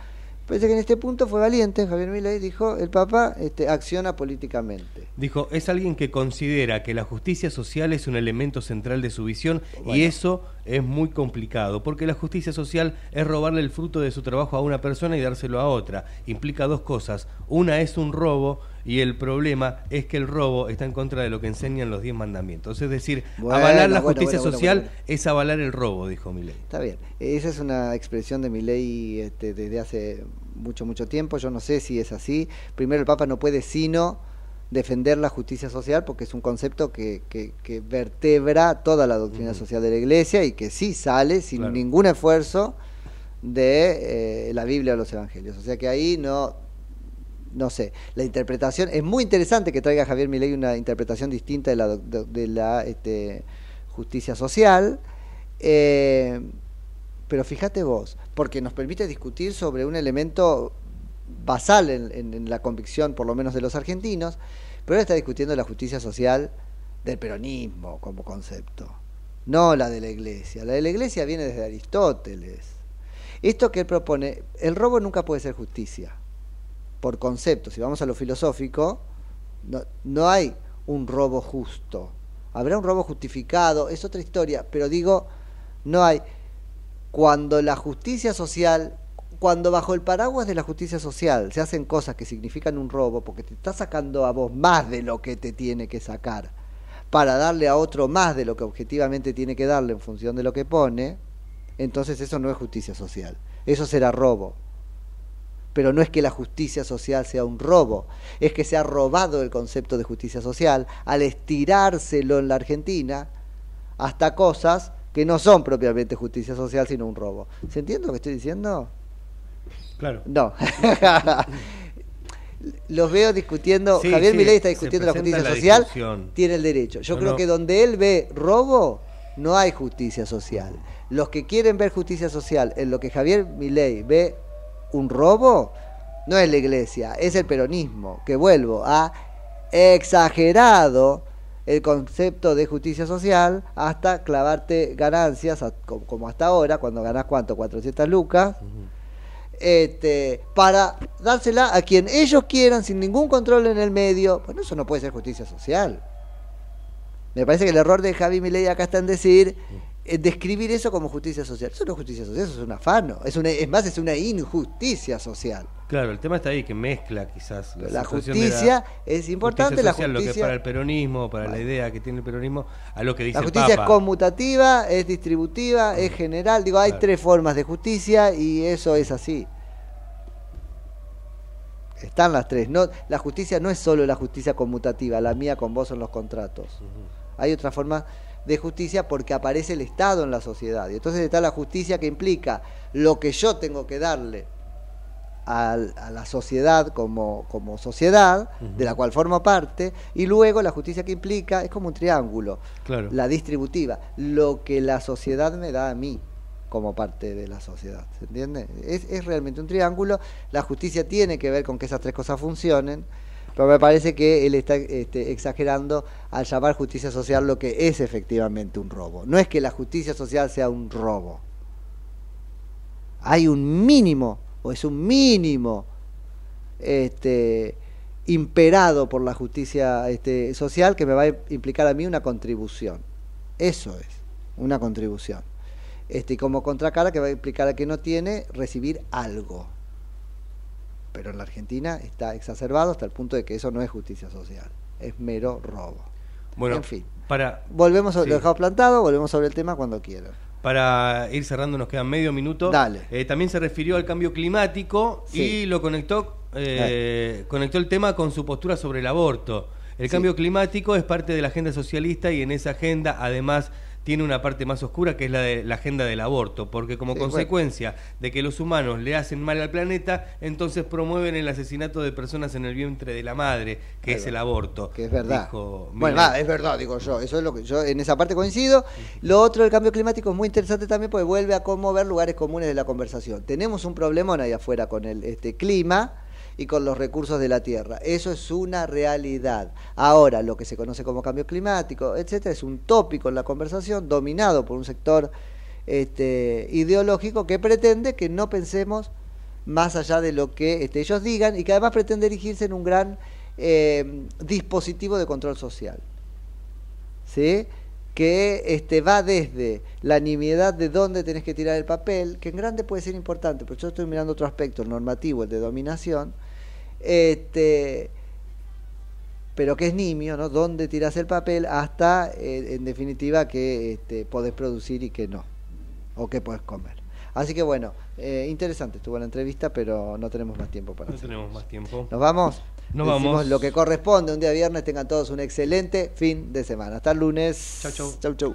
Parece que en este punto fue valiente, Javier Milei dijo, el Papa este, acciona políticamente. Dijo, es alguien que considera que la justicia social es un elemento central de su visión y eso es muy complicado, porque la justicia social es robarle el fruto de su trabajo a una persona y dárselo a otra. Implica dos cosas. Una es un robo y el problema es que el robo está en contra de lo que enseñan los diez mandamientos. Es decir, Bueno, avalar la justicia bueno, bueno, social es avalar el robo, dijo Milei. Está bien. Esa es una expresión de mi ley este, desde hace mucho, mucho tiempo. Yo no sé si es así. Primero, el Papa no puede sino defender la justicia social porque es un concepto que, que, que vertebra toda la doctrina social de la Iglesia y que sí sale sin Claro. ningún esfuerzo de eh, la Biblia o los Evangelios. O sea que ahí no, no sé, la interpretación, es muy interesante que traiga Javier Milei una interpretación distinta de la, este, justicia social, eh, pero fíjate vos, porque nos permite discutir sobre un elemento basal en la convicción, por lo menos de los argentinos, pero ahora está discutiendo la justicia social del peronismo como concepto, no la de la iglesia. La de la iglesia viene desde Aristóteles. Esto que él propone, el robo nunca puede ser justicia por concepto, si vamos a lo filosófico, no, no hay un robo justo. Habrá un robo justificado, es otra historia, pero digo, no hay. Cuando la justicia social, cuando bajo el paraguas de la justicia social se hacen cosas que significan un robo, porque te está sacando a vos más de lo que te tiene que sacar, para darle a otro más de lo que objetivamente tiene que darle en función de lo que pone, entonces eso no es justicia social, eso será robo pero no es que la justicia social sea un robo, es que se ha robado el concepto de justicia social al estirárselo en la Argentina hasta cosas que no son propiamente justicia social, sino un robo. ¿Se entiende lo que estoy diciendo? Claro. No. Los veo discutiendo, Sí, Javier sí, Milei está discutiendo la justicia la social, discusión. tiene el derecho. Yo No, creo no. que donde él ve robo, no hay justicia social. Los que quieren ver justicia social en lo que Javier Milei ve un robo, no es la iglesia, es el peronismo, que vuelvo, ha exagerado el concepto de justicia social hasta clavarte ganancias, como hasta ahora, cuando ganás cuánto, 400 lucas, este, para dársela a quien ellos quieran sin ningún control en el medio. Bueno, eso no puede ser justicia social. Me parece que el error de Javi Milei acá está en decir, describir eso como justicia social. Eso no es justicia social, eso es un afano. Es, una, es más, es una injusticia social. Claro, el tema está ahí que mezcla quizás La de justicia es importante, justicia la social, lo que es justicia- para el peronismo, para la idea que tiene el peronismo, a lo que dice La el justicia es Papa. conmutativa, es distributiva, es general. Digo, hay tres formas de justicia y eso es así. Están las tres. No, la justicia no es solo la justicia conmutativa, la mía con vos en los contratos. Hay otra forma de justicia porque aparece el Estado en la sociedad. Y entonces está la justicia que implica lo que yo tengo que darle a, la sociedad como, como sociedad, de la cual formo parte, y luego la justicia que implica es como un triángulo, Claro. la distributiva, lo que la sociedad me da a mí como parte de la sociedad, ¿se entiende? Es, es realmente un triángulo, la justicia tiene que ver con que esas tres cosas funcionen, pero me parece que él está este, exagerando al llamar justicia social lo que es efectivamente un robo. No es que la justicia social sea un robo. Hay un mínimo, o es un mínimo, este, imperado por la justicia este, social que me va a implicar a mí una contribución. Eso es, una contribución. Este, y como contracara que va a implicar a que no tiene recibir algo. Pero en la Argentina está exacerbado hasta el punto de que eso no es justicia social, es mero robo. Bueno, en fin. para, Volvemos, Sí. lo dejamos plantado, volvemos sobre el tema cuando quieran. para ir cerrando, nos queda medio minuto. Dale. Eh, también se refirió al cambio climático Sí. y lo conectó, eh, conectó el tema con su postura sobre el aborto. El Sí. cambio climático es parte de la agenda socialista y en esa agenda, además, tiene una parte más oscura que es la de la agenda del aborto, porque como Sí, consecuencia de que los humanos le hacen mal al planeta, entonces promueven el asesinato de personas en el vientre de la madre, que es el aborto. Que es verdad. dijo Bueno, va, es verdad, digo yo. Eso es lo que yo en esa parte coincido. Lo otro del cambio climático es muy interesante también porque vuelve a conmover lugares comunes de la conversación. Tenemos un problemón ahí afuera con el este, clima y con los recursos de la tierra. Eso es una realidad. Ahora, lo que se conoce como cambio climático, etcétera, es un tópico en la conversación dominado por un sector este, ideológico que pretende que no pensemos más allá de lo que este, ellos digan y que además pretende erigirse en un gran eh, dispositivo de control social. ¿Sí? que este, va desde la nimiedad de dónde tenés que tirar el papel, que en grande puede ser importante, pero yo estoy mirando otro aspecto, el normativo, el de dominación, este, pero que es nimio, ¿no? Dónde tirás el papel hasta, eh, en definitiva, que este, podés producir y que no, o que podés comer. Así que bueno, eh, interesante estuvo la entrevista, pero no tenemos más tiempo para No hacer. tenemos más tiempo. ¿Nos vamos? Nos Decimos vamos. lo que corresponde. Un día viernes tengan todos un excelente fin de semana. Hasta el lunes. Chau, chau. Chau, chau.